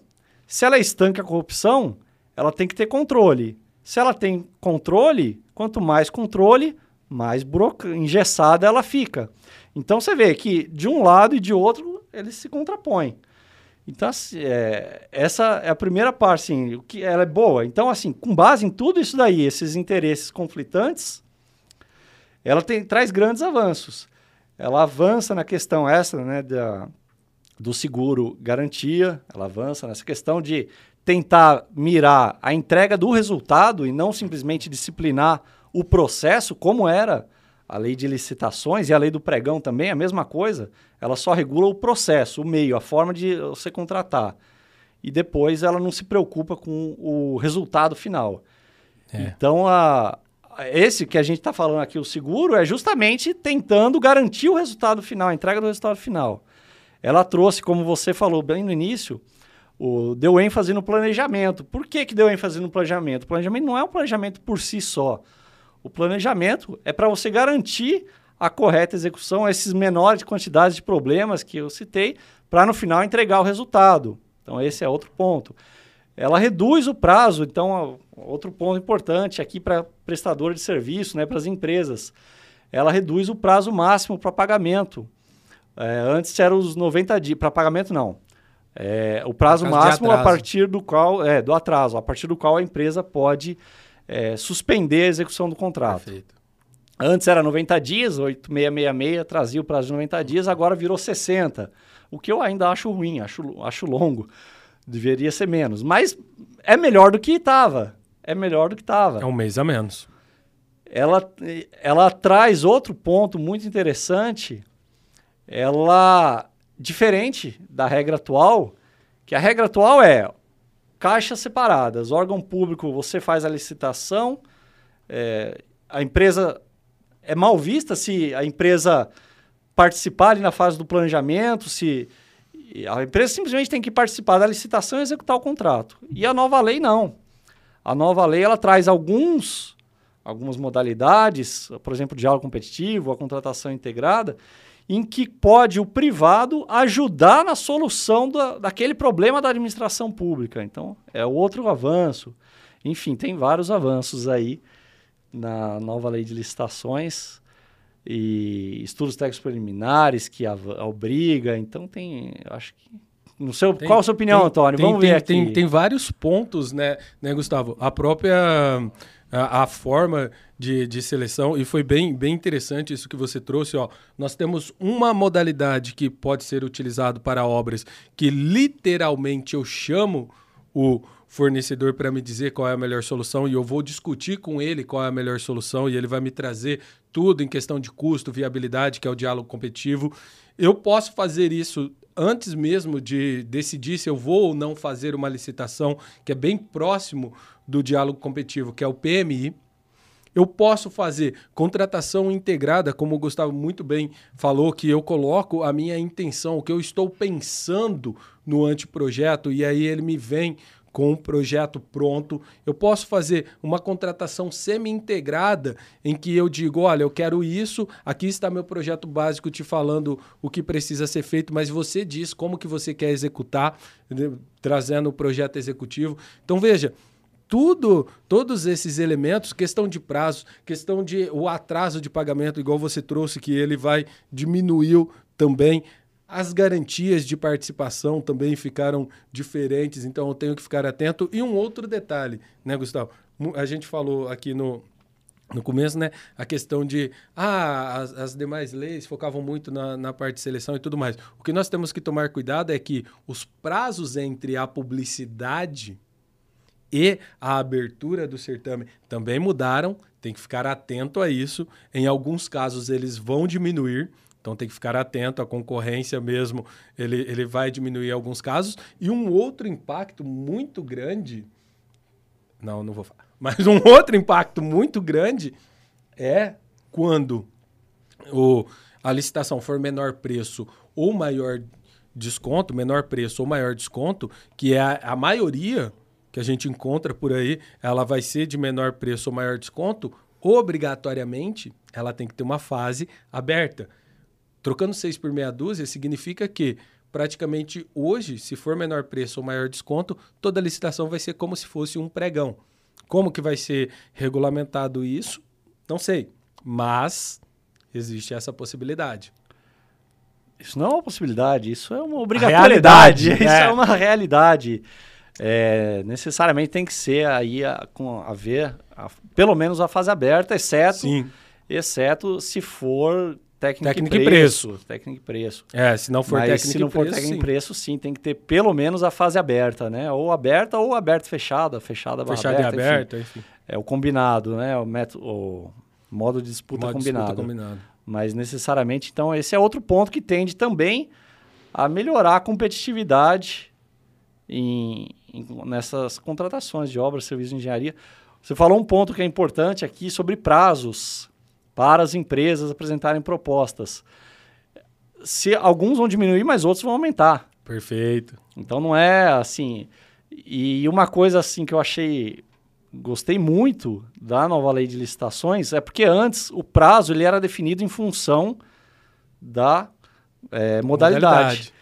Se ela é estanca a corrupção, ela tem que ter controle. Se ela tem controle, quanto mais controle, mais engessada ela fica. Então você vê que de um lado e de outro eles se contrapõem. Então, assim, é, essa é a primeira parte, assim, o que ela é boa. Então, assim, com base em tudo isso daí, esses interesses conflitantes, ela tem, traz grandes avanços. Ela avança na questão essa, né, da, do seguro garantia, ela avança nessa questão de tentar mirar a entrega do resultado e não simplesmente disciplinar o processo, como era a lei de licitações e a lei do pregão também, a mesma coisa. Ela só regula o processo, o meio, a forma de você contratar. E depois ela não se preocupa com o resultado final. É. Então, a, esse que a gente está falando aqui, o seguro, é justamente tentando garantir o resultado final, a entrega do resultado final. Ela trouxe, como você falou bem no início, o, deu ênfase no planejamento. Por que, que deu ênfase no planejamento? O planejamento não é um planejamento por si só. O planejamento é para você garantir a correta execução, esses menores quantidades de problemas que eu citei, para no final entregar o resultado. Então, esse é outro ponto. Ela reduz o prazo, então, outro ponto importante aqui para prestador de serviço, né, para as empresas. Ela reduz o prazo máximo para pagamento. É, antes era os 90 dias, para pagamento não. É, o prazo máximo a partir do qual, é, do atraso, a partir do qual a empresa pode é, suspender a execução do contrato. Perfeito. Antes era 90 dias, 8666 trazia o prazo de 90 dias, agora virou 60. O que eu ainda acho ruim, acho, acho longo. Deveria ser menos. Mas é melhor do que estava. É melhor do que estava. É um mês a menos. Ela, ela traz outro ponto muito interessante. Ela, diferente da regra atual, que a regra atual é caixas separadas. Órgão público, você faz a licitação, é, a empresa é mal vista se a empresa participar ali na fase do planejamento, se a empresa simplesmente tem que participar da licitação e executar o contrato. E a nova lei não. A nova lei ela traz alguns algumas modalidades, por exemplo, diálogo competitivo, a contratação integrada, em que pode o privado ajudar na solução da, daquele problema da administração pública. Então, é outro avanço. Enfim, tem vários avanços aí na nova lei de licitações e estudos técnicos preliminares que obriga. Então tem, acho que no seu, tem, qual a sua opinião, tem, Antônio? Tem, Vamos ver aqui. Tem, tem vários pontos, né, né, Gustavo? A própria a, a, forma de, de seleção, e foi bem, bem interessante isso que você trouxe. Ó. Nós temos uma modalidade que pode ser utilizado para obras que literalmente eu chamo o fornecedor para me dizer qual é a melhor solução e eu vou discutir com ele qual é a melhor solução e ele vai me trazer tudo em questão de custo, viabilidade, que é o diálogo competitivo. Eu posso fazer isso antes mesmo de decidir se eu vou ou não fazer uma licitação, que é bem próximo do diálogo competitivo, que é o PMI. Eu posso fazer contratação integrada, como o Gustavo muito bem falou, que eu coloco a minha intenção, o que eu estou pensando no anteprojeto, e aí ele me vem com um projeto pronto. Eu posso fazer uma contratação semi-integrada em que eu digo: olha, eu quero isso, aqui está meu projeto básico te falando o que precisa ser feito, mas você diz como que você quer executar, né, trazendo o projeto executivo. Então, veja. Tudo, todos esses elementos, questão de prazo, questão de o atraso de pagamento, igual você trouxe, que ele vai diminuiu também. As garantias de participação também ficaram diferentes, então eu tenho que ficar atento. E um outro detalhe, né, Gustavo? A gente falou aqui no, no começo, né, a questão de ah, as, as demais leis focavam muito na, na, parte de seleção e tudo mais. O que nós temos que tomar cuidado é que os prazos entre a publicidade e a abertura do certame também mudaram, tem que ficar atento a isso. Em alguns casos eles vão diminuir, então tem que ficar atento, a concorrência mesmo, ele, ele vai diminuir alguns casos. E um outro impacto muito grande, não, não vou falar, mas um outro impacto muito grande é quando o, a licitação for menor preço ou maior desconto, menor preço ou maior desconto, que é a, a maioria que a gente encontra por aí, ela vai ser de menor preço ou maior desconto, obrigatoriamente ela tem que ter uma fase aberta. Trocando 6 por meia dúzia significa que praticamente hoje, se for menor preço ou maior desconto, toda licitação vai ser como se fosse um pregão. Como que vai ser regulamentado isso? Não sei, mas existe essa possibilidade. Isso não é uma possibilidade, isso é uma obrigatoriedade. Realidade, isso é. é uma realidade. É, necessariamente tem que ser aí a, com a ver, a- pelo menos a fase aberta, exceto, Sim. exceto se for técnico, Técnico e e preço. Técnico e preço. É, se não for Mas técnico se não e for preço, técnico sim. e preço, sim, tem que ter pelo menos a fase aberta, né? Ou aberta ou aberta fechada, fechada barra Fechado e aberta, enfim. enfim. É o combinado, né? O, método, o modo de disputa Modo combinado. disputa combinado. Mas necessariamente, então, esse é outro ponto que tende também a melhorar a competitividade em, em- nessas contratações de obras, serviços de engenharia. Você falou um ponto que é importante aqui sobre prazos para as empresas apresentarem propostas. Se alguns vão diminuir, mas outros vão aumentar. Perfeito. Então não é assim. E uma coisa assim que eu achei gostei muito da nova lei de licitações é porque antes o prazo ele era definido em função da eh, modalidade.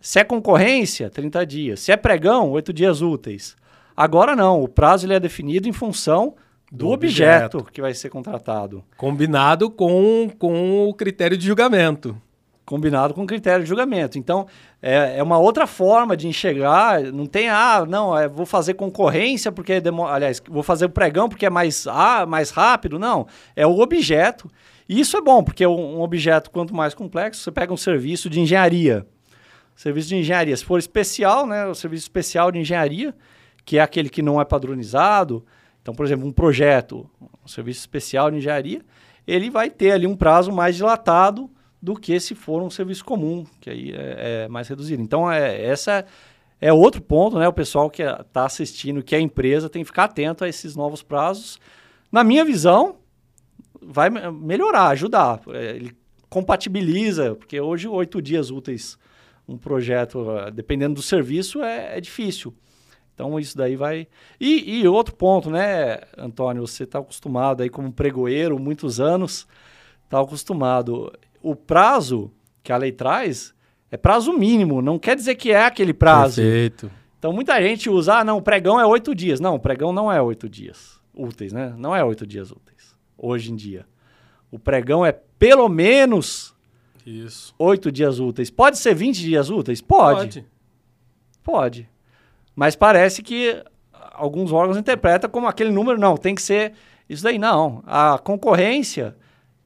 Se é concorrência, 30 dias. Se é pregão, 8 dias úteis. Agora não, o prazo ele é definido em função do, Do objeto, objeto. que vai ser contratado. Combinado com, com o critério de julgamento. combinado com critério de julgamento. Então, é, é uma outra forma de enxergar. Não tem, ah, não, é, vou fazer concorrência porque, aliás, vou fazer o pregão porque é mais, ah, mais rápido. Não, é o objeto. E isso é bom, porque um objeto, quanto mais complexo, você pega um serviço de engenharia. Serviço de engenharia, se for especial, né, o serviço especial de engenharia, que é aquele que não é padronizado. Então, por exemplo, um projeto, um serviço especial de engenharia, ele vai ter ali um prazo mais dilatado do que se for um serviço comum, que aí é, é mais reduzido. Então, é, essa é outro ponto, né? O pessoal que está assistindo, que é a empresa, tem que ficar atento a esses novos prazos. Na minha visão, vai me- melhorar, ajudar. É, Ele compatibiliza, porque hoje oito dias úteis um projeto, eh, dependendo do serviço, é, é difícil. Então isso daí vai. E, e outro ponto, né, Antônio? Você está acostumado aí como pregoeiro, muitos anos, está acostumado. O prazo que a lei traz é prazo mínimo, não quer dizer que é aquele prazo. Perfeito. Então muita gente usa, ah, não, o pregão é oito dias. Não, o pregão não é oito dias úteis, né? Não é oito dias úteis, hoje em dia. O pregão é pelo menos oito dias úteis. Pode ser 20 dias úteis? Pode. Pode. Mas parece que alguns órgãos interpretam como aquele número, não, tem que ser isso daí. Não. A concorrência,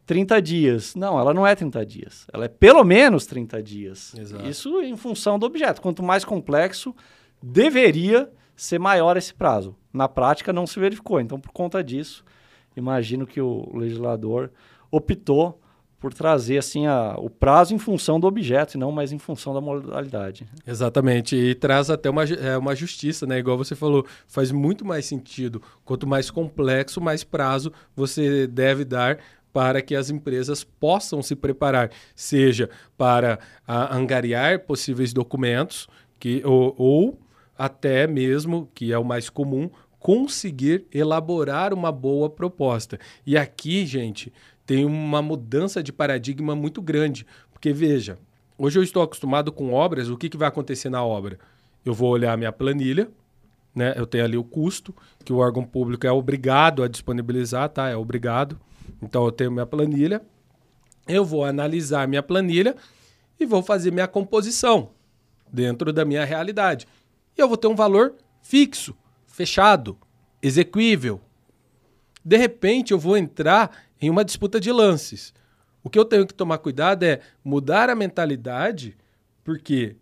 30 dias. Não, ela não é 30 dias. Ela é pelo menos 30 dias. Exato. Isso em função do objeto. Quanto mais complexo, deveria ser maior esse prazo. Na prática, não se verificou. Então, por conta disso, imagino que o legislador optou por trazer assim a, o prazo em função do objeto e não mais em função da modalidade. Exatamente, e traz até uma, é, uma justiça, né? Igual você falou, faz muito mais sentido. Quanto mais complexo, mais prazo você deve dar para que as empresas possam se preparar, seja para a, angariar possíveis documentos, que, ou, ou até mesmo, que é o mais comum, conseguir elaborar uma boa proposta. E aqui, gente, tem uma mudança de paradigma muito grande, porque veja, Hoje eu estou acostumado com obras, o que, que vai acontecer na obra? Eu vou olhar a minha planilha, né? Eu tenho ali o custo, que o órgão público é obrigado a disponibilizar, tá? É obrigado. Então eu tenho minha planilha, eu vou analisar minha planilha e vou fazer minha composição dentro da minha realidade. E eu vou ter um valor fixo, fechado, exequível. De repente eu vou entrar em uma disputa de lances. O que eu tenho que tomar cuidado é mudar a mentalidade, porque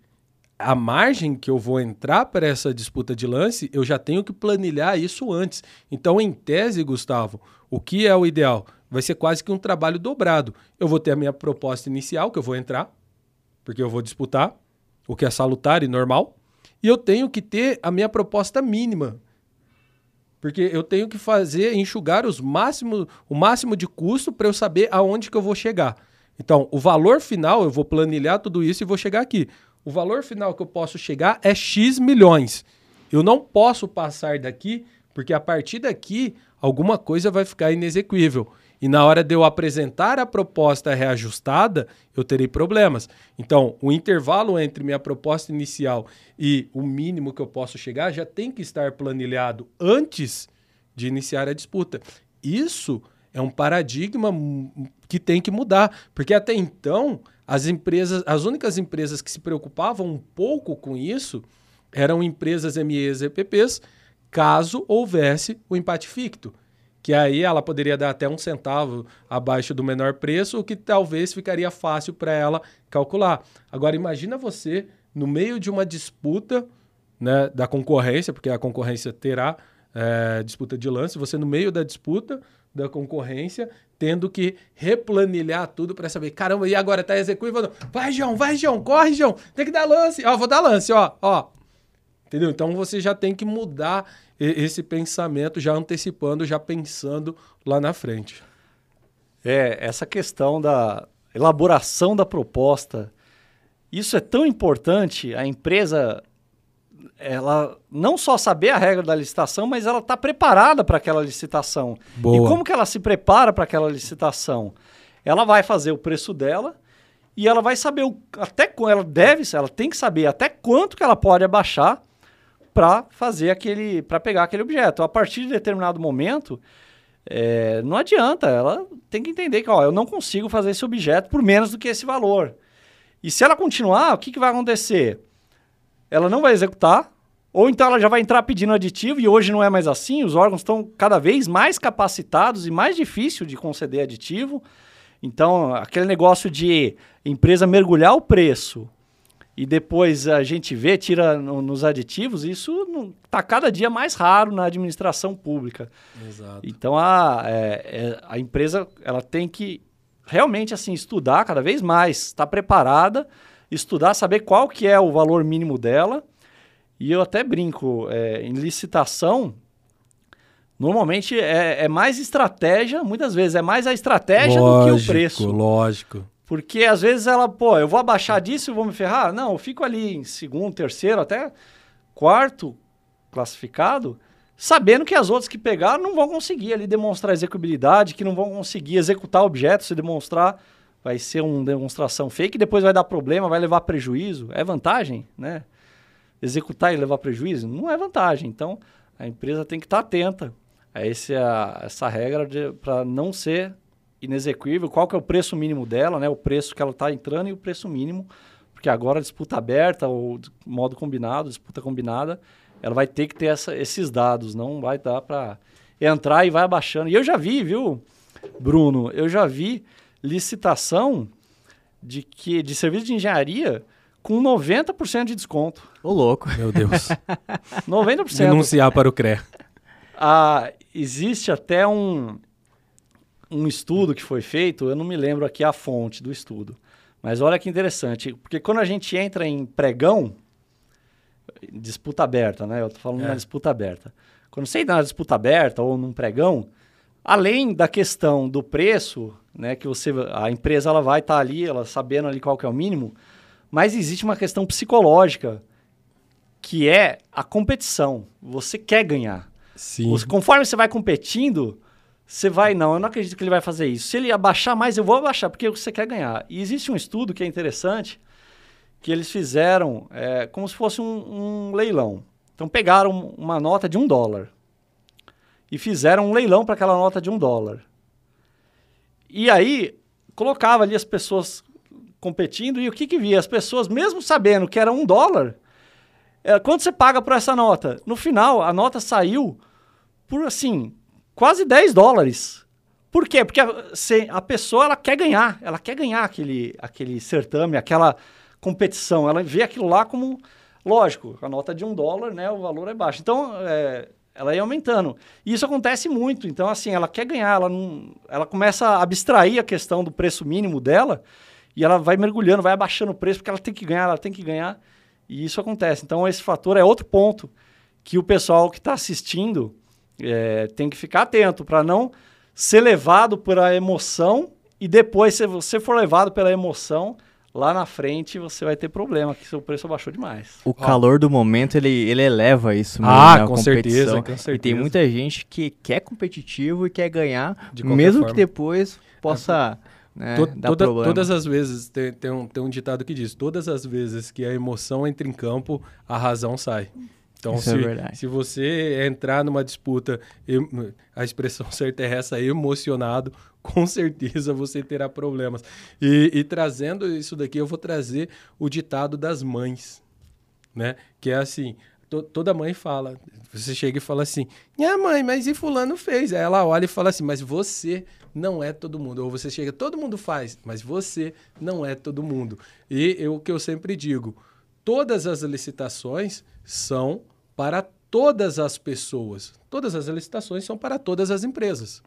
a margem que eu vou entrar para essa disputa de lance, eu já tenho que planilhar isso antes. Então, em tese, Gustavo, o que é o ideal? Vai ser quase que um trabalho dobrado. Eu vou ter a minha proposta inicial, que eu vou entrar, porque eu vou disputar, o que é salutar e normal, e eu tenho que ter a minha proposta mínima, porque eu tenho que fazer, enxugar os máximo, o máximo de custo para eu saber aonde que eu vou chegar. Então, o valor final, eu vou planilhar tudo isso e vou chegar aqui. O valor final que eu posso chegar é X milhões. Eu não posso passar daqui, porque a partir daqui, alguma coisa vai ficar inexequível. E na hora de eu apresentar a proposta reajustada, eu terei problemas. Então, o intervalo entre minha proposta inicial e o mínimo que eu posso chegar já tem que estar planilhado antes de iniciar a disputa. Isso é um paradigma que tem que mudar, porque até então as empresas, as únicas empresas que se preocupavam um pouco com isso eram empresas MEs e EPPs, caso houvesse o empate ficto que aí ela poderia dar até um centavo abaixo do menor preço, o que talvez ficaria fácil para ela calcular. Agora, imagina você no meio de uma disputa né, da concorrência, porque a concorrência terá é, disputa de lance, você no meio da disputa da concorrência, tendo que replanilhar tudo para saber, caramba, e agora tá executivo? Vai, João, vai, João, corre, João, tem que dar lance. Ó, vou dar lance, ó, ó. Entendeu? Então você já tem que mudar esse pensamento, já antecipando, já pensando lá na frente. É, essa questão da elaboração da proposta, isso é tão importante, a empresa ela não só saber a regra da licitação, mas ela está preparada para aquela licitação. Boa. E como que ela se prepara para aquela licitação? Ela vai fazer o preço dela e ela vai saber o, até ela deve, ela tem que saber até quanto que ela pode abaixar para fazer aquele, para pegar aquele objeto. A partir de determinado momento, é, não adianta, ela tem que entender que ó, eu não consigo fazer esse objeto por menos do que esse valor. E se ela continuar, o que, que vai acontecer? Ela não vai executar, ou então ela já vai entrar pedindo aditivo, e hoje não é mais assim, os órgãos estão cada vez mais capacitados e mais difícil de conceder aditivo. Então, aquele negócio de empresa mergulhar o preço e depois a gente vê, tira no, nos aditivos, isso está cada dia mais raro na administração pública. Exato. Então a, é, é, a empresa ela tem que realmente assim estudar cada vez mais, estar tá preparada, estudar, saber qual que é o valor mínimo dela. E eu até brinco, é, em licitação, normalmente é, é, mais estratégia, muitas vezes é mais a estratégia lógico, do que o preço. Lógico. Porque às vezes ela, pô, eu vou abaixar disso e vou me ferrar? Não, eu fico ali em segundo, terceiro, até quarto classificado, sabendo que as outras que pegaram não vão conseguir ali demonstrar execuibilidade, que não vão conseguir executar objetos, se demonstrar vai ser uma demonstração fake, depois vai dar problema, vai levar prejuízo. É vantagem, né? Executar e levar prejuízo não é vantagem. Então, a empresa tem que estar atenta a, esse, a essa regra para não ser inexequível, qual que é o preço mínimo dela, né? O preço que ela está entrando e o preço mínimo, porque agora a disputa aberta ou modo combinado, disputa combinada, ela vai ter que ter essa, esses dados, não vai dar para entrar e vai abaixando. E eu já vi, viu, Bruno, eu já vi licitação de que de serviço de engenharia com 90% de desconto. Ô louco. Meu Deus. 90%. Denunciar para o CRE. Ah, existe até um um estudo que foi feito, eu não me lembro aqui a fonte do estudo, mas olha que interessante, porque quando a gente entra em pregão, disputa aberta, né? Eu tô falando é. na disputa aberta. Quando você entra na disputa aberta ou num pregão, além da questão do preço, né, que você a empresa ela vai estar tá ali, ela sabendo ali qual que é o mínimo, mas existe uma questão psicológica que é a competição. Você quer ganhar. Sim. Conforme você vai competindo, você vai, não, eu não acredito que ele vai fazer isso. Se ele abaixar mais, eu vou abaixar, porque você quer ganhar. E existe um estudo que é interessante, que eles fizeram é, como se fosse um, um, leilão. Então pegaram uma nota de um dólar e fizeram um leilão para aquela nota de um dólar. E aí colocava ali as pessoas competindo e o que que via? As pessoas, mesmo sabendo que era um dólar, é, quanto você paga por essa nota? No final, a nota saiu por assim quase 10 dólares. Por quê? Porque a, se, a pessoa ela quer ganhar, ela quer ganhar aquele, aquele certame, aquela competição. Ela vê aquilo lá como, lógico, a nota de um dólar, né, o valor é baixo. Então, é, ela ia aumentando. E isso acontece muito. Então, assim, ela quer ganhar, ela, não, ela começa a abstrair a questão do preço mínimo dela e ela vai mergulhando, vai abaixando o preço, porque ela tem que ganhar, ela tem que ganhar. E isso acontece. Então, esse fator é outro ponto que o pessoal que está assistindo é, tem que ficar atento para não ser levado por a emoção e depois, se você for levado pela emoção, lá na frente você vai ter problema, que seu preço abaixou demais. O calor do momento, ele, ele eleva isso mesmo, Ah, né, a com competição. certeza, com E tem certeza. muita gente que quer competitivo e quer ganhar, mesmo forma. que depois possa To- dar toda- problema. todas as vezes, tem, tem um, tem um ditado que diz: todas as vezes que a emoção entra em campo, a razão sai. Então, é se, verdade. se você entrar numa disputa, a expressão certa é essa, emocionado, com certeza você terá problemas. E, e trazendo isso daqui, eu vou trazer o ditado das mães, né? Que é assim, to- toda mãe fala, você chega e fala assim, minha mãe, mas e fulano fez? Aí ela olha e fala assim, mas você não é todo mundo. Ou você chega, todo mundo faz, mas você não é todo mundo. E o que eu sempre digo, todas as licitações são para todas as pessoas. Todas as licitações são para todas as empresas.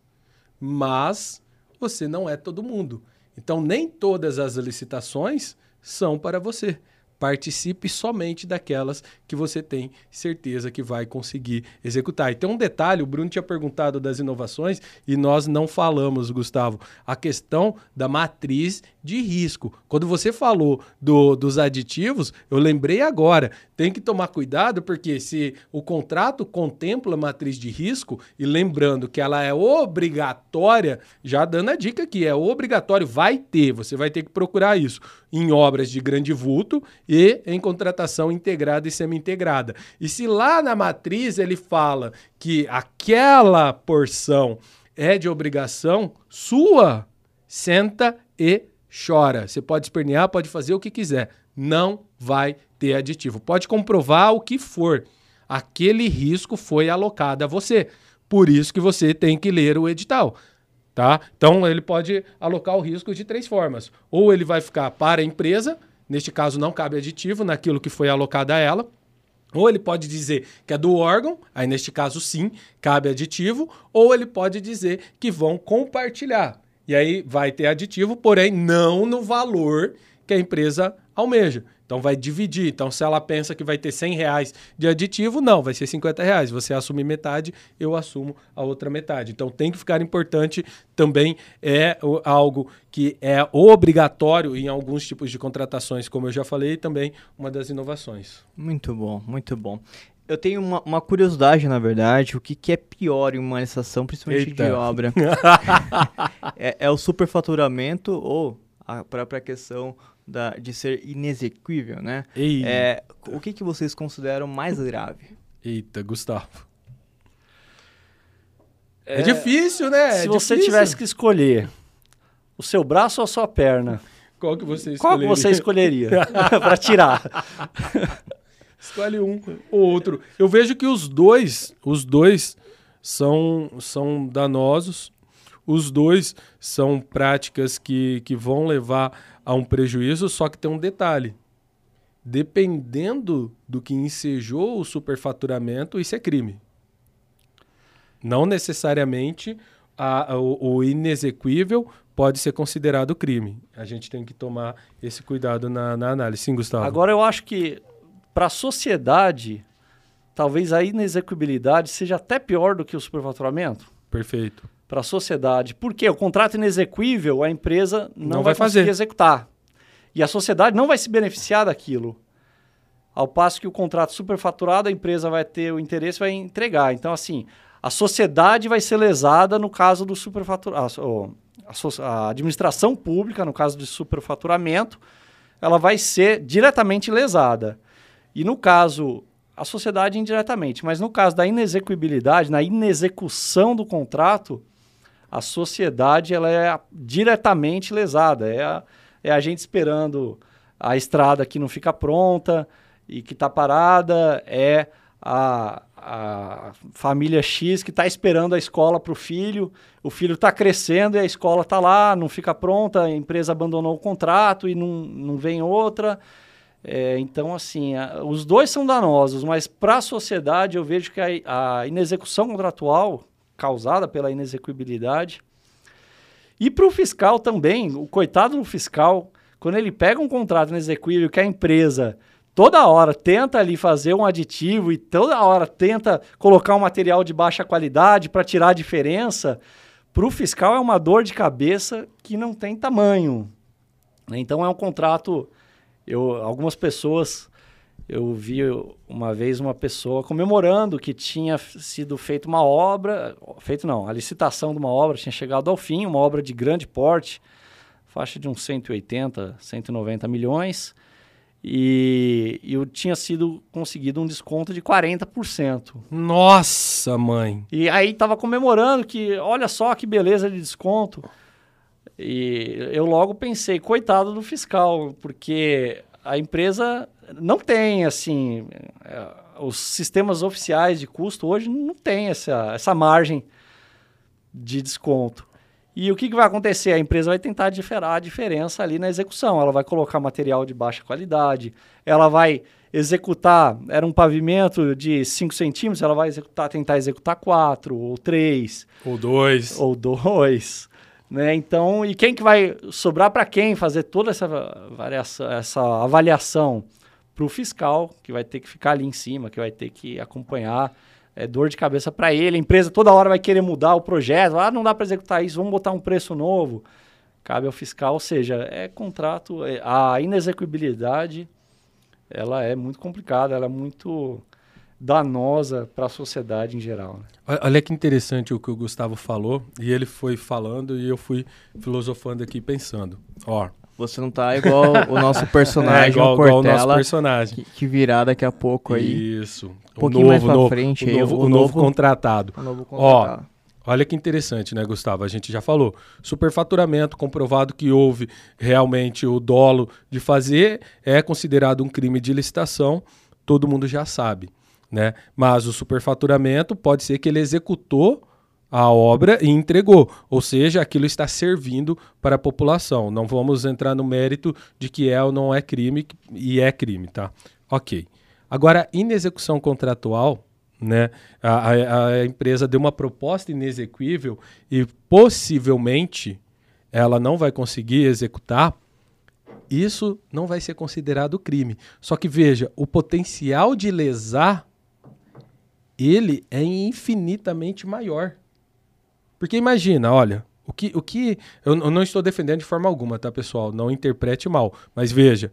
Mas você não é todo mundo. Então, nem todas as licitações são para você. Participe somente daquelas que você tem certeza que vai conseguir executar. E tem um detalhe: o Bruno tinha perguntado das inovações e nós não falamos, Gustavo, a questão da matriz de risco. Quando você falou do- dos aditivos, eu lembrei agora. Tem que tomar cuidado, porque se o contrato contempla matriz de risco, e lembrando que ela é obrigatória, já dando a dica aqui, é obrigatório, vai ter, você vai ter que procurar isso em obras de grande vulto e em contratação integrada e semi-integrada. E se lá na matriz ele fala que aquela porção é de obrigação sua, senta e chora. Você pode espernear, pode fazer o que quiser. Não vai ter aditivo. Pode comprovar o que for. Aquele risco foi alocado a você. Por isso que você tem que ler o edital. Tá? Então ele pode alocar o risco de três formas. Ou ele vai ficar para a empresa, neste caso não cabe aditivo naquilo que foi alocado a ela. Ou ele pode dizer que é do órgão, aí neste caso sim, cabe aditivo, ou ele pode dizer que vão compartilhar. E aí vai ter aditivo, porém não no valor que a empresa almeja. Então vai dividir. Então, se ela pensa que vai ter 100 reais de aditivo, não, vai ser 50 reais. Você assume metade, eu assumo a outra metade. Então tem que ficar importante também é algo que é obrigatório em alguns tipos de contratações, como eu já falei, e também uma das inovações. Muito bom, muito bom. Eu tenho uma, uma curiosidade, na verdade, o que, que é pior em uma licitação, principalmente de Eita. obra? é, é o superfaturamento ou a própria questão da, de ser inexequível, né? É, o que, que vocês consideram mais grave? Eita, Gustavo. É, difícil, né? Se É você difícil. tivesse que escolher o seu braço ou a sua perna, Qual que você qual escolheria? que você escolheria para tirar? Escolhe um ou outro. Eu vejo que os dois, os dois são, são danosos. Os dois são práticas que, que vão levar a um prejuízo, só que tem um detalhe. Dependendo do que ensejou o superfaturamento, isso é crime. Não necessariamente a- a- o, o inexequível pode ser considerado crime. A gente tem que tomar esse cuidado na, na análise. Sim, Gustavo. Agora eu acho que para a sociedade, talvez a inexecuibilidade seja até pior do que o superfaturamento. Perfeito. Para a sociedade. Porque o contrato inexequível, a empresa não, Não vai, vai fazer. conseguir executar. E a sociedade não vai se beneficiar daquilo. Ao passo que o contrato superfaturado, a empresa vai ter o interesse e vai entregar. Então, assim, a sociedade vai ser lesada no caso do superfaturamento. A administração pública, no caso de superfaturamento, ela vai ser diretamente lesada. E no caso, a sociedade indiretamente. Mas no caso da inexecuibilidade, na inexecução do contrato, a sociedade ela é diretamente lesada. É a, é a gente esperando a estrada que não fica pronta e que está parada, é a, a família X que está esperando a escola para o filho, o filho está crescendo e a escola está lá, não fica pronta, a empresa abandonou o contrato e não, não vem outra. É, então, assim, a- os dois são danosos, mas para a sociedade eu vejo que a, a inexecução contratual causada pela inexecuibilidade e para o fiscal também, o coitado do fiscal, quando ele pega um contrato inexequível que a empresa toda hora tenta ali fazer um aditivo e toda hora tenta colocar um material de baixa qualidade para tirar a diferença, para o fiscal é uma dor de cabeça que não tem tamanho. Então é um contrato. Eu, algumas pessoas eu vi uma vez uma pessoa comemorando que tinha sido feita uma obra, feito não, a licitação de uma obra tinha chegado ao fim, uma obra de grande porte, faixa de uns 180, 190 milhões, e, e eu tinha sido conseguido um desconto de 40%. Nossa, mãe! E aí estava comemorando que, olha só que beleza de desconto. E eu logo pensei, coitado do fiscal, porque a empresa não tem, assim, é, os sistemas oficiais de custo hoje não tem essa, essa margem de desconto. E o que, que vai acontecer? A empresa vai tentar diferar a diferença ali na execução. Ela vai colocar material de baixa qualidade, ela vai executar, era um pavimento de 5 centímetros, ela vai executar, tentar executar 4 ou 3. Ou 2. Ou 2. Né? Então, e quem que vai sobrar para quem fazer toda essa, variação, essa avaliação? Para o fiscal, que vai ter que ficar ali em cima, que vai ter que acompanhar. É dor de cabeça para ele. A empresa toda hora vai querer mudar o projeto. Ah, não dá para executar isso, vamos botar um preço novo. Cabe ao fiscal, ou seja, é contrato. É, a inexecuibilidade ela é muito complicada, ela é muito danosa para a sociedade em geral. Né? Olha que interessante o que o Gustavo falou, e ele foi falando e eu fui filosofando aqui pensando. Ó, você não tá igual o nosso personagem, é, igual, Cortella, igual o nosso personagem. Que, que, virá daqui a pouco aí. Isso. Um pouquinho novo, mais pra novo, frente. O, aí, novo, o, o novo, contratado. O novo contratado. Ó, Olha que interessante, né, Gustavo? A gente já falou. Superfaturamento, comprovado que houve realmente o dolo de fazer, é considerado um crime de licitação, todo mundo já sabe né? Mas o superfaturamento pode ser que ele executou a obra e entregou, ou seja, aquilo está servindo para a população. Não vamos entrar no mérito de que é ou não é crime e é crime, tá? Ok. Agora, inexecução contratual, né? A, a, a empresa deu uma proposta inexequível e possivelmente ela não vai conseguir executar isso não vai ser considerado crime. Só que veja, o potencial de lesar ele é infinitamente maior. Porque imagina, olha, o que, o que eu, eu, não estou defendendo de forma alguma, tá, pessoal? Não interprete mal. Mas veja,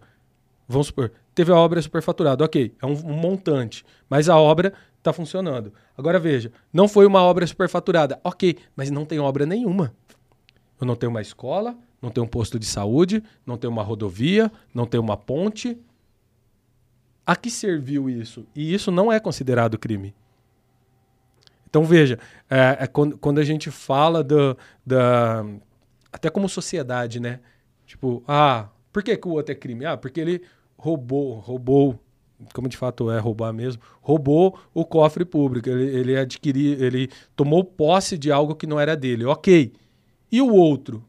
vamos supor, teve a obra superfaturada, ok, é um, um montante, mas a obra está funcionando. Agora veja, não foi uma obra superfaturada, ok, mas não tem obra nenhuma. Eu não tenho uma escola, não tenho um posto de saúde, não tenho uma rodovia, não tenho uma ponte. A que serviu isso? E isso não é considerado crime. Então veja, é, é quando, quando, a gente fala do, da. Até como sociedade, né? Tipo, ah, por que, que o outro é crime? Ah, porque ele roubou, roubou, como de fato é roubar mesmo, roubou o cofre público. Ele, ele adquiriu, ele tomou posse de algo que não era dele. Ok. E o outro,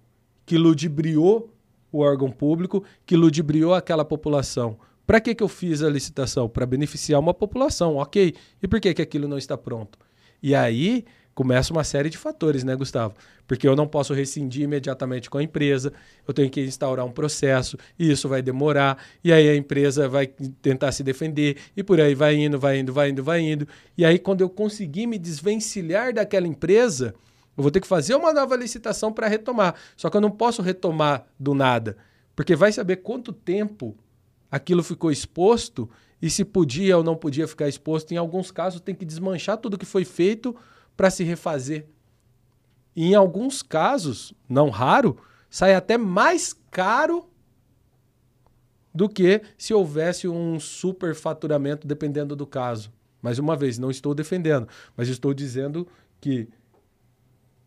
que ludibriou o órgão público, que ludibriou aquela população. Para que, que eu fiz a licitação? Para beneficiar uma população, ok. E por que, que aquilo não está pronto? E aí começa uma série de fatores, né, Gustavo? Porque eu não posso rescindir imediatamente com a empresa, eu tenho que instaurar um processo, e isso vai demorar, e aí a empresa vai tentar se defender, e por aí vai indo, vai indo, vai indo, vai indo. E aí, quando eu conseguir me desvencilhar daquela empresa, eu vou ter que fazer uma nova licitação para retomar. Só que eu não posso retomar do nada, porque vai saber quanto tempo aquilo ficou exposto e se podia ou não podia ficar exposto. Em alguns casos, tem que desmanchar tudo que foi feito para se refazer. E em alguns casos, não raro, sai até mais caro do que se houvesse um superfaturamento, dependendo do caso. Mais uma vez, não estou defendendo, mas estou dizendo que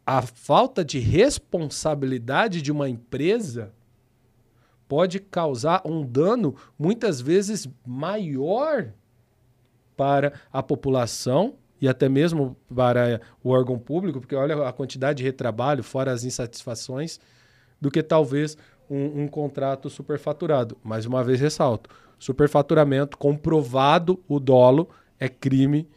a falta de responsabilidade de uma empresa pode causar um dano muitas vezes maior para a população e até mesmo para o órgão público, porque olha a quantidade de retrabalho, fora as insatisfações, do que talvez um, um contrato superfaturado. Mais uma vez ressalto: superfaturamento comprovado o dolo é crime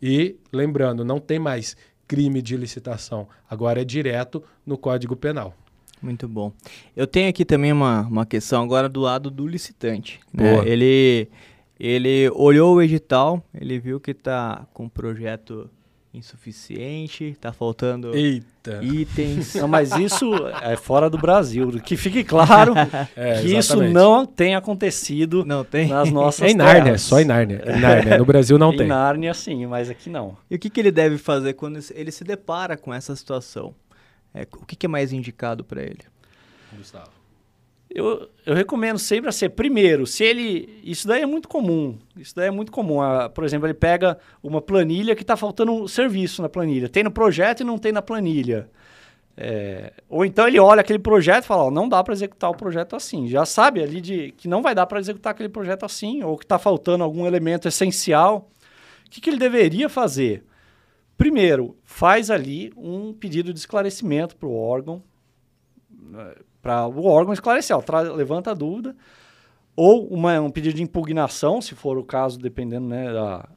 e, lembrando, não tem mais crime de licitação, agora é direto no Código Penal. Muito bom. Eu tenho aqui também uma, uma questão agora do lado do licitante. Né? Ele, ele olhou o edital, ele viu que está com um projeto insuficiente, tá faltando Eita. itens. Não, mas isso é fora do Brasil. Que fique claro É, que isso não tem acontecido Não tem? nas nossas É em Nárnia, terras. só em Nárnia. Em Nárnia. No Brasil não em tem. Nárnia, sim, mas aqui não. E o que, que ele deve fazer quando ele se depara com essa situação? É, o que, que é mais indicado para ele? Gustavo. Eu, eu recomendo sempre assim, primeiro, se ele. Isso daí é muito comum. Isso daí é muito comum. Ah, por exemplo, ele pega uma planilha que está faltando um serviço na planilha. Tem no projeto e não tem na planilha. É, ou então ele olha aquele projeto e fala: ó, não dá para executar o projeto assim. Já sabe ali de que não vai dar para executar aquele projeto assim, ou que está faltando algum elemento essencial. O que, que ele deveria fazer? Primeiro, faz ali um pedido de esclarecimento para o órgão, para o órgão esclarecer, ó, levanta a dúvida, ou uma, um pedido de impugnação, se for o caso, dependendo, né, da,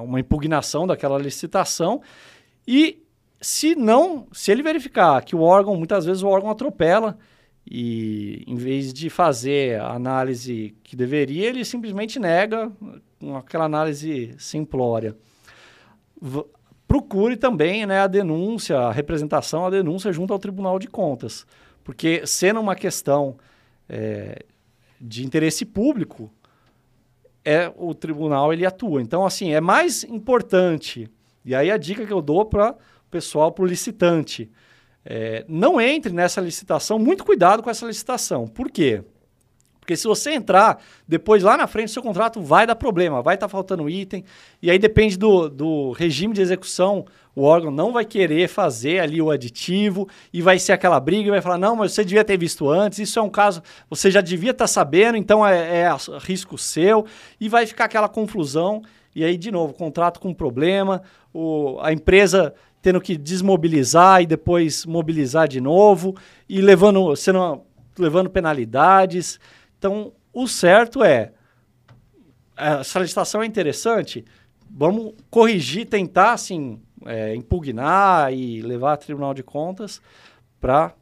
uma impugnação daquela licitação, e se não, se ele verificar que o órgão, muitas vezes o órgão atropela, e em vez de fazer a análise que deveria, ele simplesmente nega com aquela análise simplória. Procure também né, a denúncia, a representação, a denúncia junto ao Tribunal de Contas. Porque sendo uma questão é, de interesse público, é o tribunal ele atua. Então, assim, é mais importante. E aí a dica que eu dou para o pessoal, para o licitante. é, não entre nessa licitação, muito cuidado com essa licitação. Por quê? Porque se você entrar, depois lá na frente, seu contrato vai dar problema, vai estar faltando item, e aí depende do, do regime de execução, o órgão não vai querer fazer ali o aditivo, e vai ser aquela briga, e vai falar, não, mas você devia ter visto antes, isso é um caso, você já devia estar sabendo, então é, é risco seu, e vai ficar aquela confusão, e aí, de novo, contrato com problema, o, a empresa tendo que desmobilizar e depois mobilizar de novo, e levando, sendo, levando penalidades. Então, o certo é, essa licitação é interessante, vamos corrigir, tentar, assim, é, impugnar e levar a Tribunal de Contas para,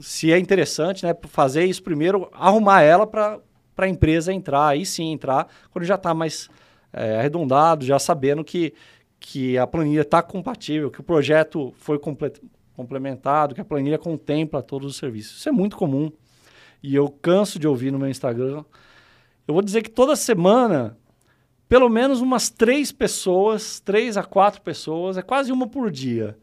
se é interessante, né, fazer isso primeiro, arrumar ela para a empresa entrar, aí sim entrar, quando já está mais é, arredondado, já sabendo que, que a planilha está compatível, que o projeto foi comple- complementado, que a planilha contempla todos os serviços. Isso é muito comum e eu canso de ouvir no meu Instagram. Eu vou dizer que toda semana, pelo menos umas três pessoas, três a quatro pessoas, é quase uma por dia,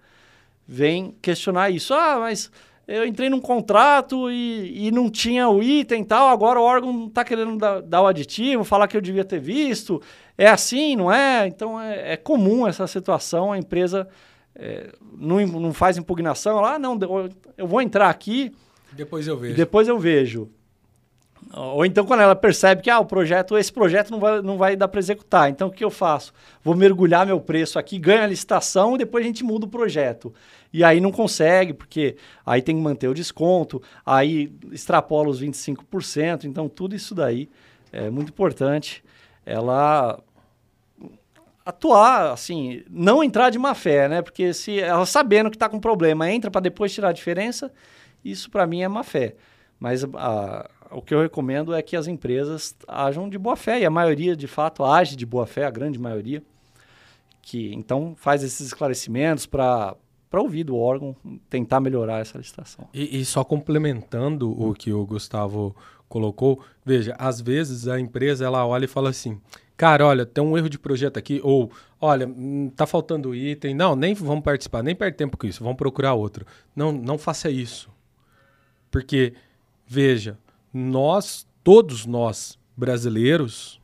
vem questionar isso. Ah, mas eu entrei num contrato e, e não tinha o item e tal, agora o órgão está querendo dar, dar o aditivo, falar que eu devia ter visto. É assim, não é? Então é, é comum essa situação, a empresa é, não, não faz impugnação, lá, ah, não, eu vou entrar aqui, Depois eu vejo. depois eu vejo. Ou então quando ela percebe que ah, o projeto, esse projeto não vai, não vai dar para executar. Então o que eu faço? Vou mergulhar meu preço aqui, ganho a licitação e depois a gente muda o projeto. E aí não consegue, porque aí tem que manter o desconto, aí extrapola os 25%. Então tudo isso daí é muito importante. Ela atuar, assim, não entrar de má fé, né? Porque se ela sabendo que está com problema entra para depois tirar a diferença, isso para mim é má fé. Mas a, o que eu recomendo é que as empresas ajam de boa fé, e a maioria, de fato, age de boa fé, a grande maioria, que então faz esses esclarecimentos para para ouvir do órgão, tentar melhorar essa licitação. E, e só complementando o que o Gustavo colocou, veja, às vezes a empresa ela olha e fala assim, cara, olha, tem um erro de projeto aqui, ou olha, hum, tá faltando item, não, nem vamos participar, nem perde tempo com isso, vamos procurar outro. Não, não faça isso. Porque, veja, nós, todos nós brasileiros,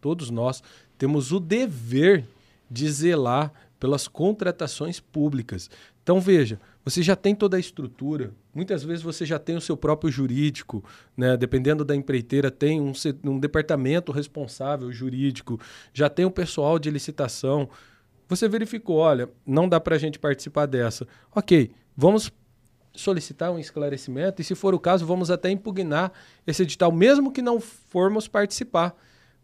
todos nós temos o dever de zelar pelas contratações públicas. Então veja, você já tem toda a estrutura, muitas vezes você já tem o seu próprio jurídico, né? dependendo da empreiteira, tem um, um departamento responsável jurídico, já tem o pessoal de licitação. Você verificou, olha, não dá para a gente participar dessa. Ok, vamos solicitar um esclarecimento e, se for o caso, vamos até impugnar esse edital, mesmo que não formos participar.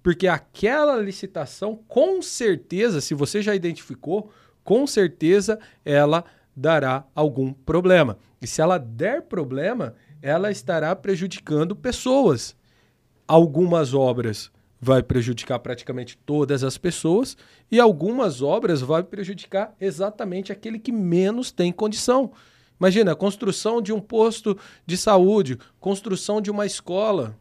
Porque aquela licitação, com certeza, se você já identificou, com certeza ela dará algum problema. E se ela der problema, ela estará prejudicando pessoas. Algumas obras vai prejudicar praticamente todas as pessoas e algumas obras vai prejudicar exatamente aquele que menos tem condição. Imagina, construção de um posto de saúde, construção de uma escola.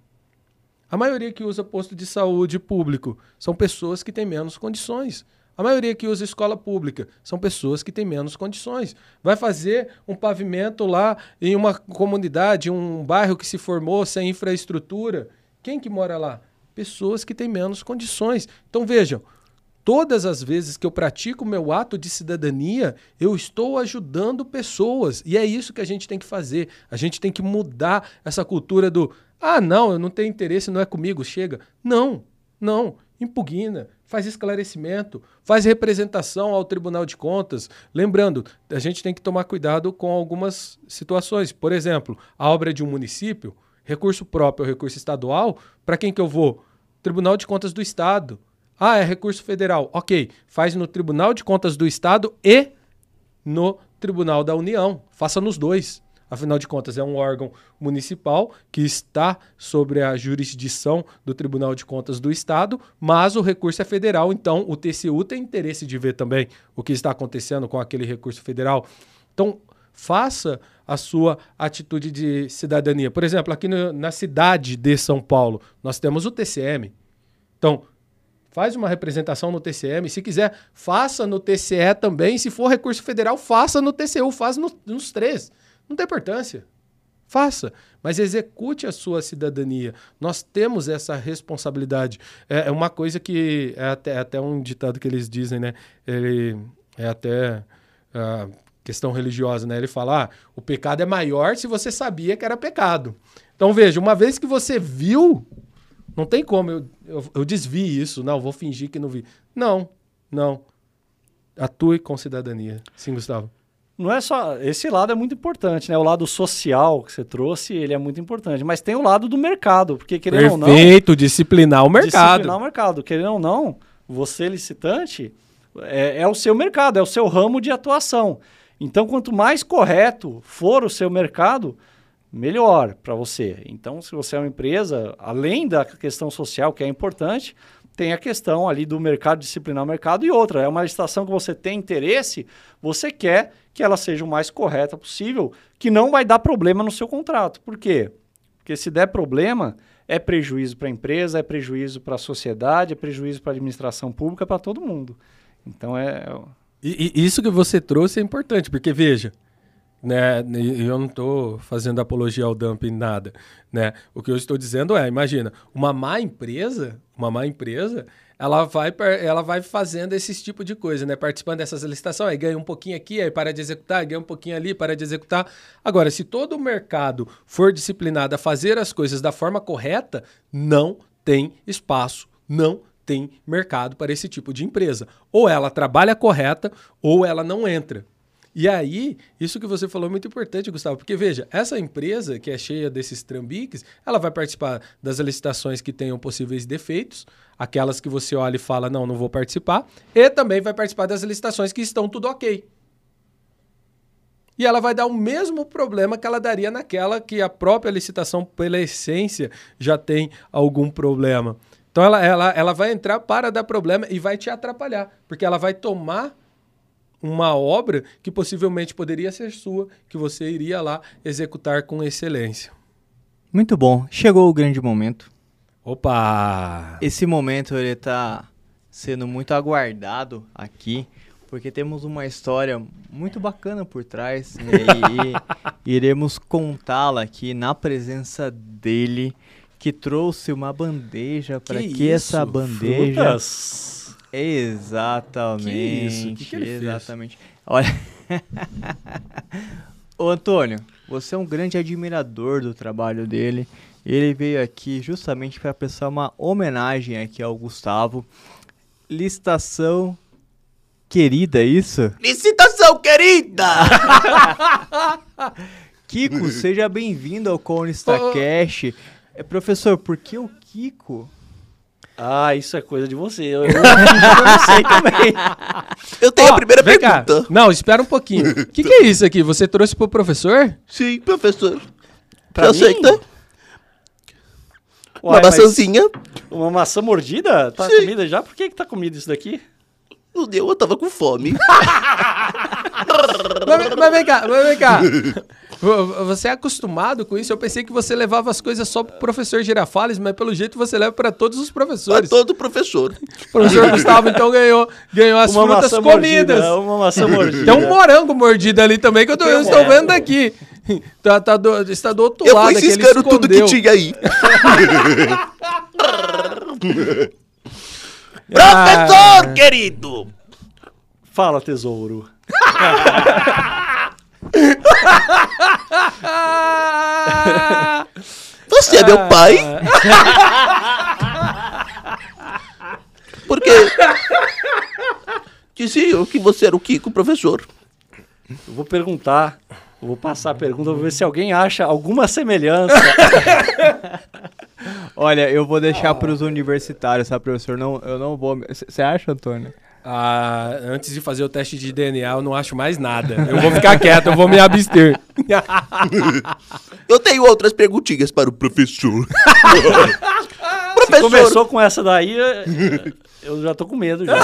A maioria que usa posto de saúde público são pessoas que têm menos condições. A maioria que usa escola pública são pessoas que têm menos condições. Vai fazer um pavimento lá em uma comunidade, um bairro que se formou sem infraestrutura. Quem que mora lá? Pessoas que têm menos condições. Então vejam, todas as vezes que eu pratico meu ato de cidadania, eu estou ajudando pessoas. E é isso que a gente tem que fazer. A gente tem que mudar essa cultura do ah, não, eu não tenho interesse, não é comigo, chega. Não, não. Impugna, faz esclarecimento, faz representação ao Tribunal de Contas. Lembrando, a gente tem que tomar cuidado com algumas situações. Por exemplo, a obra de um município, recurso próprio ou recurso estadual, para quem que eu vou? Tribunal de Contas do Estado. Ah, é recurso federal. Ok, faz no Tribunal de Contas do Estado e no Tribunal da União. Faça nos dois. Afinal de contas, é um órgão municipal que está sobre a jurisdição do Tribunal de Contas do Estado, mas o recurso é federal, então o TCU tem interesse de ver também o que está acontecendo com aquele recurso federal. Então, faça a sua atitude de cidadania. Por exemplo, aqui no, na cidade de São Paulo, nós temos o TCM. Então, faz uma representação no TCM. Se quiser, faça no TCE também. Se for recurso federal, faça no TCU, faz no, nos três. Não tem importância. Faça, mas execute a sua cidadania. Nós temos essa responsabilidade. É, é uma coisa que é até, é até, um ditado que eles dizem, né? Ele é até uh, questão religiosa, né? Ele fala: ah, o pecado é maior se você sabia que era pecado. Então veja, uma vez que você viu, não tem como eu, eu, eu desvie isso. Não, vou fingir que não vi. Não, não. Atue com cidadania. Sim, Gustavo não é só. Esse lado é muito importante, né? O lado social que você trouxe, ele é muito importante. Mas tem o lado do mercado, porque querendo Perfeito, ou não. Perfeito, disciplinar o mercado. Disciplinar o mercado. Querendo ou não, você, licitante, é, é o seu mercado, é o seu ramo de atuação. Então, quanto mais correto for o seu mercado, melhor para você. Então, se você é uma empresa, além da questão social, que é importante, tem a questão ali do mercado, disciplinar o mercado e outra. É uma licitação que você tem interesse, você quer que ela seja o mais correta possível, que não vai dar problema no seu contrato. Por quê? Porque se der problema, é prejuízo para a empresa, é prejuízo para a sociedade, é prejuízo para a administração pública, para todo mundo. Então é. é e, e, isso que você trouxe é importante, porque veja, né, eu não estou fazendo apologia ao dumping nada, né? O que eu estou dizendo é, imagina, uma má empresa, uma má empresa, ela vai, ela vai fazendo esse tipo de coisa, né? Participando dessas licitações, aí ganha um pouquinho aqui, aí para de executar, ganha um pouquinho ali, para de executar. Agora, se todo o mercado for disciplinado a fazer as coisas da forma correta, não tem espaço, não tem mercado para esse tipo de empresa. Ou ela trabalha correta, ou ela não entra. E aí, isso que você falou é muito importante, Gustavo, porque veja, essa empresa que é cheia desses trambiques, ela vai participar das licitações que tenham possíveis defeitos, aquelas que você olha e fala, não, não vou participar, e também vai participar das licitações que estão tudo ok. E ela vai dar o mesmo problema que ela daria naquela que a própria licitação, pela essência, já tem algum problema. Então ela, ela, ela vai entrar para dar problema e vai te atrapalhar, porque ela vai tomar uma obra que possivelmente poderia ser sua, que você iria lá executar com excelência. Muito bom. Chegou o grande momento. Opa! Esse momento ele está sendo muito aguardado aqui, porque temos uma história muito bacana por trás e, e iremos contá-la aqui na presença dele, que trouxe uma bandeja para que, que essa bandeja Frutas? Exatamente. Que isso? Que que exatamente. Fez? Olha. Ô Antônio, você é um grande admirador do trabalho dele. Ele veio aqui justamente para prestar uma homenagem aqui ao Gustavo. Licitação querida, é isso? Licitação querida! Kiko, seja bem-vindo ao Conista. Cash. É, professor, por que o Kiko ah, isso é coisa de você. Eu, eu, eu não sei também. Eu tenho a primeira pergunta. Cá. Não, espera um pouquinho. O que, que, é isso aqui? Você trouxe pro professor? Sim, professor. Pra eu mim? aceita? Uai, uma maçãzinha. Uma maçã mordida? Tá Sim. comida já? Por que que tá comida isso daqui? Não deu, eu tava com fome. Mas, mas vem cá, mas vem cá. Vo- Você é acostumado com isso? Eu pensei que você levava as coisas só pro professor Girafales, mas pelo jeito você leva pra todos os Pra professores. todo professor. O professor Gustavo então ganhou, ganhou as frutas maçã comidas. mordida, uma maçã mordida. Tem um morango mordido ali também que eu, tô, eu estou morango. vendo aqui. Tá, tá do, está do outro Eu lado fui aqui, ele ciscando tudo que tinha aí. Ah. Professor querido! Fala, tesouro. Ah! Você é meu pai? Porque diziam que você era o Kiko, professor. Eu vou perguntar, eu vou passar a pergunta, vou ver se alguém acha alguma semelhança. Olha, eu vou deixar pros universitários, sabe, professor? Não, eu não vou. Você acha, Antônio? Ah, antes de fazer o teste de DNA, eu não acho mais nada. Eu vou ficar quieto, eu vou me abster. Eu tenho outras perguntinhas para o professor. Se professor, começou com essa daí, eu- já tô com medo já.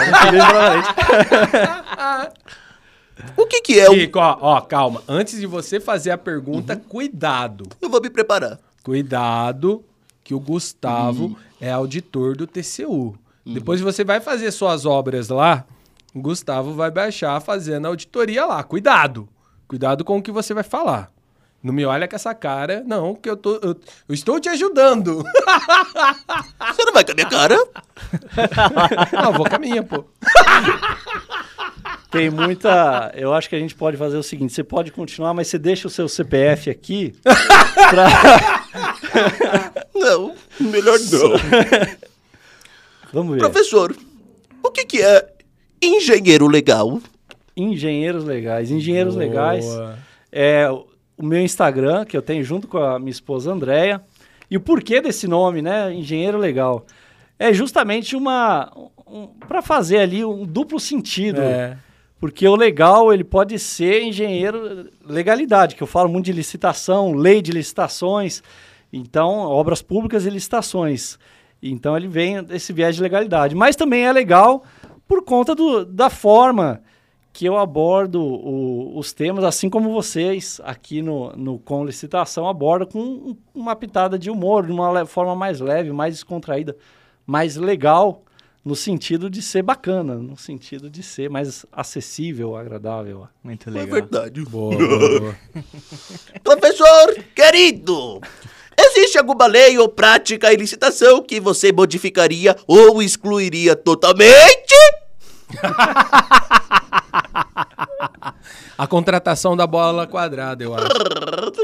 o que que é o... Kiko, ó, ó, calma. Antes de você fazer a pergunta, cuidado. Eu vou me preparar. Cuidado que o Gustavo é auditor do TCU. Depois você vai fazer suas obras lá, o Gustavo vai baixar fazendo a auditoria lá. Cuidado. Cuidado com o que você vai falar. Não me olha com essa cara, não, que eu, tô, eu, eu estou te ajudando. Você não vai com a minha cara? não, vou com a minha, pô. Tem muita. Eu acho que a gente pode fazer o seguinte: você pode continuar, mas você deixa o seu CPF aqui. Não, melhor não. Vamos ver. Professor, o que que é engenheiro legal? Engenheiros legais. Engenheiros legais Boa. é o meu Instagram, que eu tenho junto com a minha esposa Andréia. E o porquê desse nome, né? Engenheiro legal. É justamente uma. Um, para fazer ali um duplo sentido. É. Porque o legal, ele pode ser engenheiro legalidade, que eu falo muito de licitação, lei de licitações, então obras públicas e licitações. Então ele vem desse viés de legalidade. Mas também é legal por conta do, da forma que eu abordo o- os temas, assim como vocês aqui no, no Com Licitação abordam com um- uma pitada de humor, de uma forma mais leve, mais descontraída, mais legal, no sentido de ser bacana, no sentido de ser mais acessível, agradável. Muito É legal. verdade. Boa, boa, boa. Professor querido, existe alguma lei ou prática em licitação que você modificaria ou excluiria totalmente? A contratação da bola quadrada, eu acho.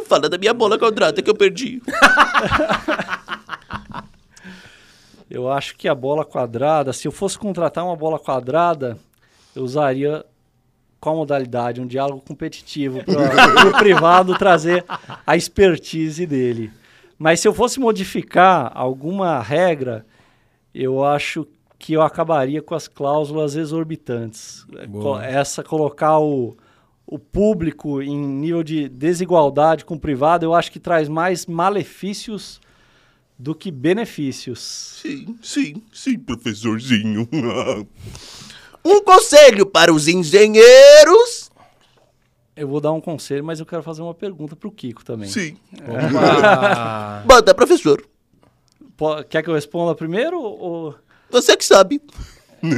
Fala da minha bola quadrada que eu perdi. Eu acho que a bola quadrada, se eu fosse contratar uma bola quadrada, eu usaria qual modalidade? Um diálogo competitivo para o privado trazer a expertise dele. Mas se eu fosse modificar alguma regra, eu acho que eu acabaria com as cláusulas exorbitantes. Boa. Co- Essa colocar o, o público em nível de desigualdade com o privado, eu acho que traz mais malefícios do que benefícios. Sim, sim, sim, professorzinho. Um conselho para os engenheiros. Eu vou dar um conselho, mas eu quero fazer uma pergunta para o Kiko também. Sim. Opa! Manda, professor. Po- Quer que eu responda primeiro? Ou... Você que sabe.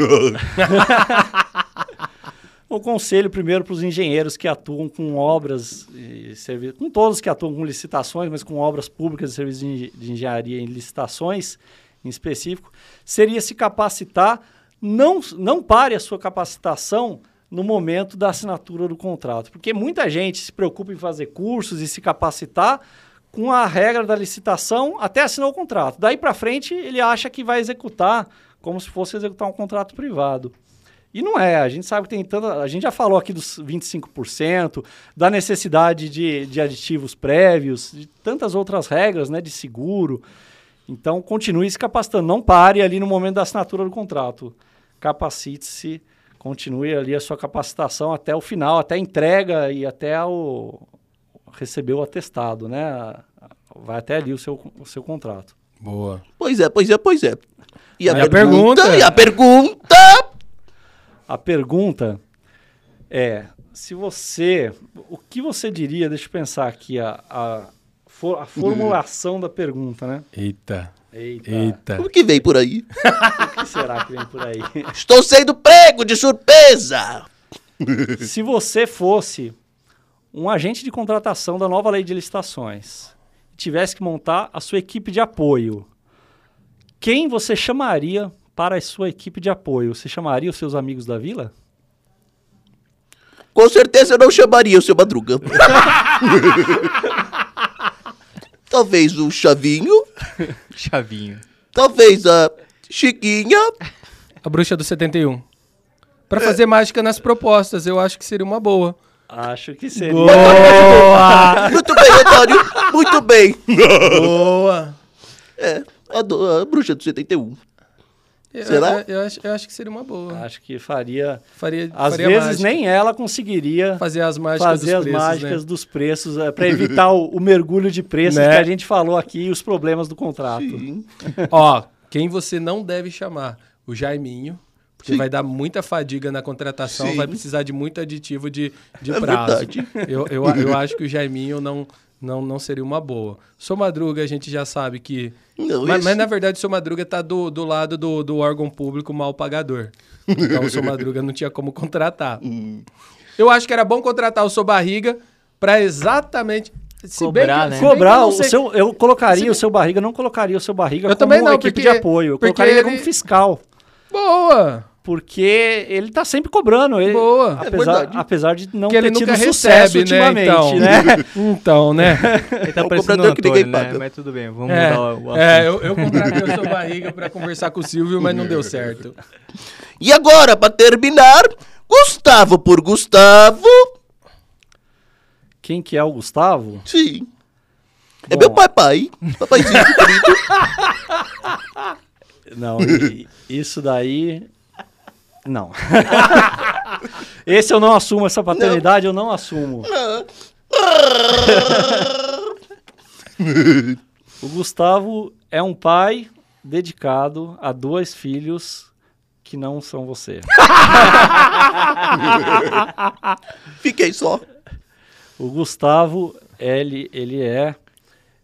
Um conselho primeiro para os engenheiros que atuam com obras e serviços, com todos que atuam com licitações, mas com obras públicas e serviços de, engen- de engenharia em licitações em específico, seria se capacitar, não, não pare a sua capacitação no momento da assinatura do contrato, porque muita gente se preocupa em fazer cursos e se capacitar com a regra da licitação até assinar o contrato. Daí para frente ele acha que vai executar como se fosse executar um contrato privado. E não é, a gente sabe que tem tanta. A gente já falou aqui dos 25%, da necessidade de, de aditivos prévios, de tantas outras regras, né, de seguro. Então, continue se capacitando, não pare ali no momento da assinatura do contrato. Capacite-se, continue ali a sua capacitação até o final, até a entrega e até o receber o atestado, né? Vai até ali o seu, o seu contrato. Boa. Pois é, pois é, pois é. E a, Aí a pergunta, pergunta- E a pergunta... A pergunta é: se você. O que você diria? Deixa eu pensar aqui a, a, for- a formulação da pergunta, né? Eita. Eita. Eita. O que vem por aí? O que será que vem por aí? Estou sendo prego de surpresa! se você fosse um agente de contratação da nova lei de licitações e tivesse que montar a sua equipe de apoio, quem você chamaria para a sua equipe de apoio? Você chamaria os seus amigos da vila? Com certeza eu não chamaria o seu Madruga. talvez o Chavinho, Chavinho. talvez a Chiquinha. A bruxa do 71. Pra fazer mágica nas propostas, eu acho que seria uma boa. Acho que seria. Boa! Muito bem, Antônio. Muito bem. boa! É, a, do- a bruxa do 71. Eu, Será? Eu, eu acho, eu acho que seria uma boa. Acho que faria. Faria, Às faria vezes mágica. nem ela conseguiria fazer as mágicas fazer dos as preços, mágicas né? dos preços para evitar o, o mergulho de preços Né? que a gente falou aqui e os problemas do contrato. Sim. Ó, quem você não deve chamar? O Jaiminho. Porque Sim. vai dar muita fadiga na contratação, Sim. vai precisar de muito aditivo de, de É prazo. verdade. Eu, eu, eu acho que o Jaiminho não, não, não seria uma boa. Sou Madruga, a gente já sabe que. Não, mas, esse- mas, na verdade o Sou Madruga tá do, do lado do, do órgão público mal pagador. Então o Sou Madruga não tinha como contratar. Hum. Eu acho que era bom contratar o Sou Barriga para exatamente. se bem Cobrar, que- né? se bem que eu Cobrar não o sei- seu. Eu colocaria Se- o seu barriga, não colocaria o seu barriga Eu como também uma não, equipe porque- de apoio. Eu colocaria ele como fiscal. Boa! Porque ele tá sempre cobrando. Ele, Boa. É Apesar, verdade. apesar de não que ele ter tido nunca sucesso recebe, né? ultimamente, Então, né? então, né? Ele tá É o parecendo o cobrador que ninguém Antônio, né? paga. Mas tudo bem, vamos É, mudar o, o assunto. é, eu, eu contratei o seu barriga pra conversar com o Silvio, mas não deu certo. E agora, pra terminar, Gustavo por Gustavo. Quem que é o Gustavo? Sim. É Bom. meu papai. Papaizinho querido. Não, e- isso daí. Não. Esse eu não assumo, essa paternidade eu não assumo. O Gustavo é um pai dedicado a dois filhos que não são você. Fiquei só. O Gustavo, ele, ele é.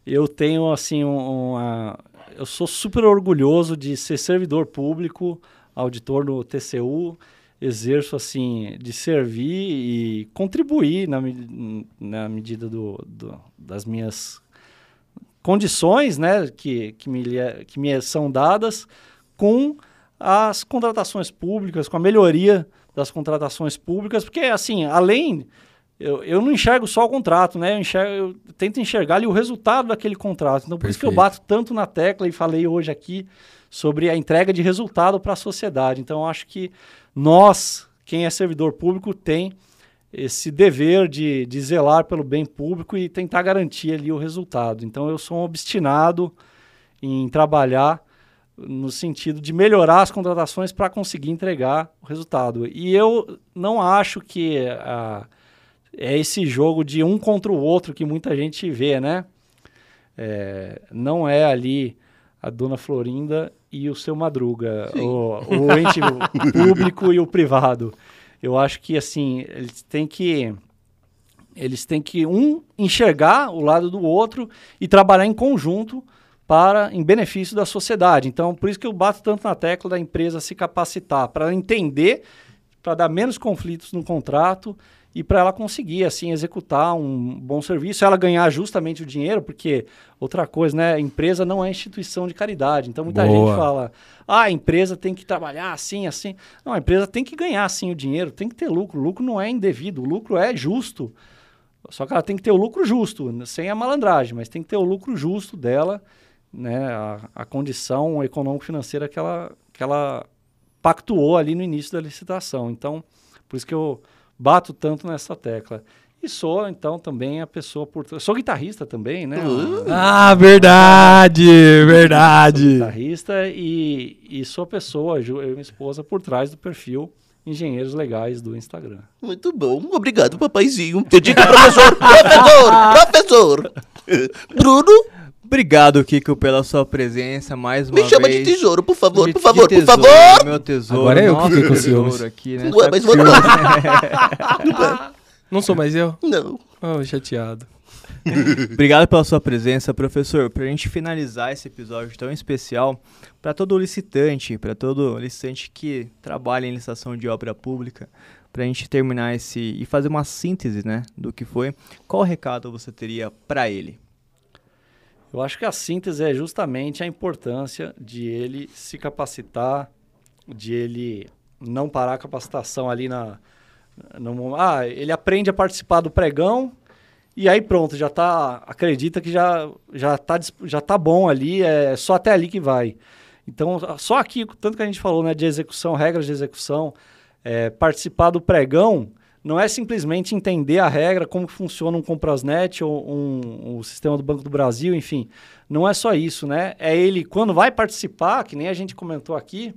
Eu tenho, assim, um- uma. Eu sou super orgulhoso de ser servidor público, auditor no TCU. Exerço, assim, de servir e contribuir na, na medida do, do- das minhas condições, né, que, que, me, que me são dadas com as contratações públicas, com a melhoria das contratações públicas, porque, assim, além eu, eu não enxergo só o contrato, né? Eu, enxergo, eu tento enxergar ali o resultado daquele contrato. Então, por isso que eu Perfeito. bato tanto na tecla e falei hoje aqui sobre a entrega de resultado para a sociedade. Então, acho que nós, quem é servidor público, tem esse dever de, de zelar pelo bem público e tentar garantir ali o resultado. Então, eu sou um obstinado em trabalhar no sentido de melhorar as contratações para conseguir entregar o resultado. E eu não acho que a é esse jogo de um contra o outro que muita gente vê, né? É, não é ali a dona Florinda e o seu Madruga, o, o ente público e o privado. Eu acho que assim eles têm que eles têm que um enxergar o lado do outro e trabalhar em conjunto para em benefício da sociedade. Então, por isso que eu bato tanto na tecla da empresa se capacitar para entender, para dar menos conflitos no contrato e para ela conseguir assim executar um bom serviço, ela ganhar justamente o dinheiro, porque outra coisa, né, empresa não é instituição de caridade. Então muita Boa. gente fala: "Ah, a empresa tem que trabalhar assim, assim". Não, a empresa tem que ganhar sim o dinheiro, tem que ter lucro. O lucro não é indevido, o lucro é justo. Só que ela tem que ter o lucro justo, sem a malandragem, mas tem que ter o lucro justo dela, né, a, a condição econômico-financeira que ela, que ela pactuou ali no início da licitação. Então, por isso que eu bato tanto nessa tecla. E sou, então, também a pessoa por trás. Sou guitarrista também, né? Ah, verdade, Sou verdade. guitarrista e, e sou a pessoa, Ju- eu e minha esposa, por trás do perfil Engenheiros Legais do Instagram. Muito bom. Obrigado, papaizinho. Dedica, professor. professor. Professor. Bruno. Obrigado, Kiko, pela sua presença mais uma Me chama vez. de tesouro, por favor, De- por favor, por tesouro, favor! Meu tesouro. Agora é eu que fiquei com ciúmes. aqui, né? Ué, mas vou não. Não sou mais eu? Não. Oh, chateado. Obrigado pela sua presença, professor. Para a gente finalizar esse episódio tão especial, para todo licitante, para todo licitante que trabalha em licitação de obra pública, para a gente terminar esse e fazer uma síntese, né, do que foi. Qual recado você teria para ele? Eu acho que a síntese é justamente a importância de ele se capacitar, de ele não parar a capacitação ali na. No, ah, ele aprende a participar do pregão e aí pronto, já tá. Acredita que já, já, tá, já tá bom ali, é só até ali que vai. Então, só aqui, tanto que a gente falou né, de execução, regras de execução, é, participar do pregão não é simplesmente entender a regra, como funciona um Comprasnet ou um, o sistema do Banco do Brasil, enfim. Não é só isso, né? É ele, quando vai participar, que nem a gente comentou aqui,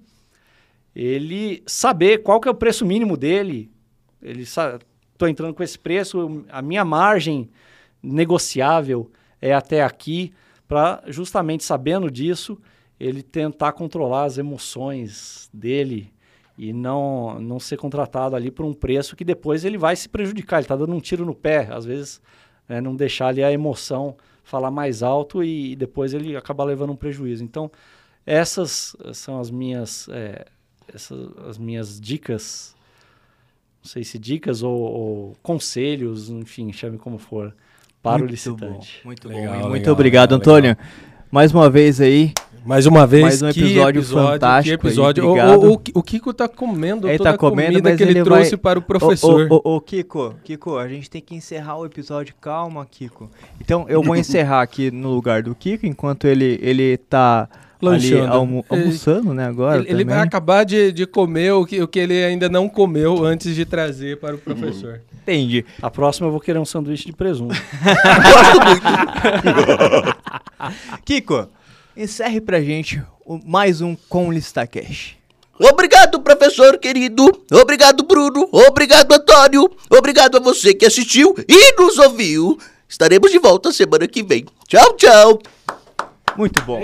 ele saber qual que é o preço mínimo dele. Ele estou entrando com esse preço, a minha margem negociável é até aqui, para justamente sabendo disso, ele tentar controlar as emoções dele e não, não ser contratado ali por um preço que depois ele vai se prejudicar. Ele está dando um tiro no pé, às vezes né, não deixar ali a emoção falar mais alto e, depois ele acabar levando um prejuízo. Então, essas são as minhas, é, essas, as minhas dicas, não sei se dicas ou, ou conselhos, enfim, chame como for, para o muito licitante. Bom, muito Legal, bom. E legal, muito obrigado, legal, Antônio. Mais uma vez aí, Mais uma vez, Mais um que episódio fantástico Que episódio. aí, O- o, o, o Kiko tá comendo Ele toda tá a comendo, comida que ele, ele trouxe vai- para o professor. Ô, Kiko, Kiko, a gente tem que encerrar o episódio. Calma, Kiko. Então eu vou encerrar aqui no lugar do Kiko, enquanto ele, ele tá ali almo- Ele- almoçando, né, agora ele, ele vai acabar de, de comer o que, o que ele ainda não comeu antes de trazer para o professor. Entendi. A próxima eu vou querer um sanduíche de presunto. Kiko, encerre pra gente o- mais um Com Listacash. Obrigado, professor querido. Obrigado, Bruno. Obrigado, Antônio. Obrigado a você que assistiu e nos ouviu. Estaremos de volta semana que vem. Tchau, tchau. Muito bom.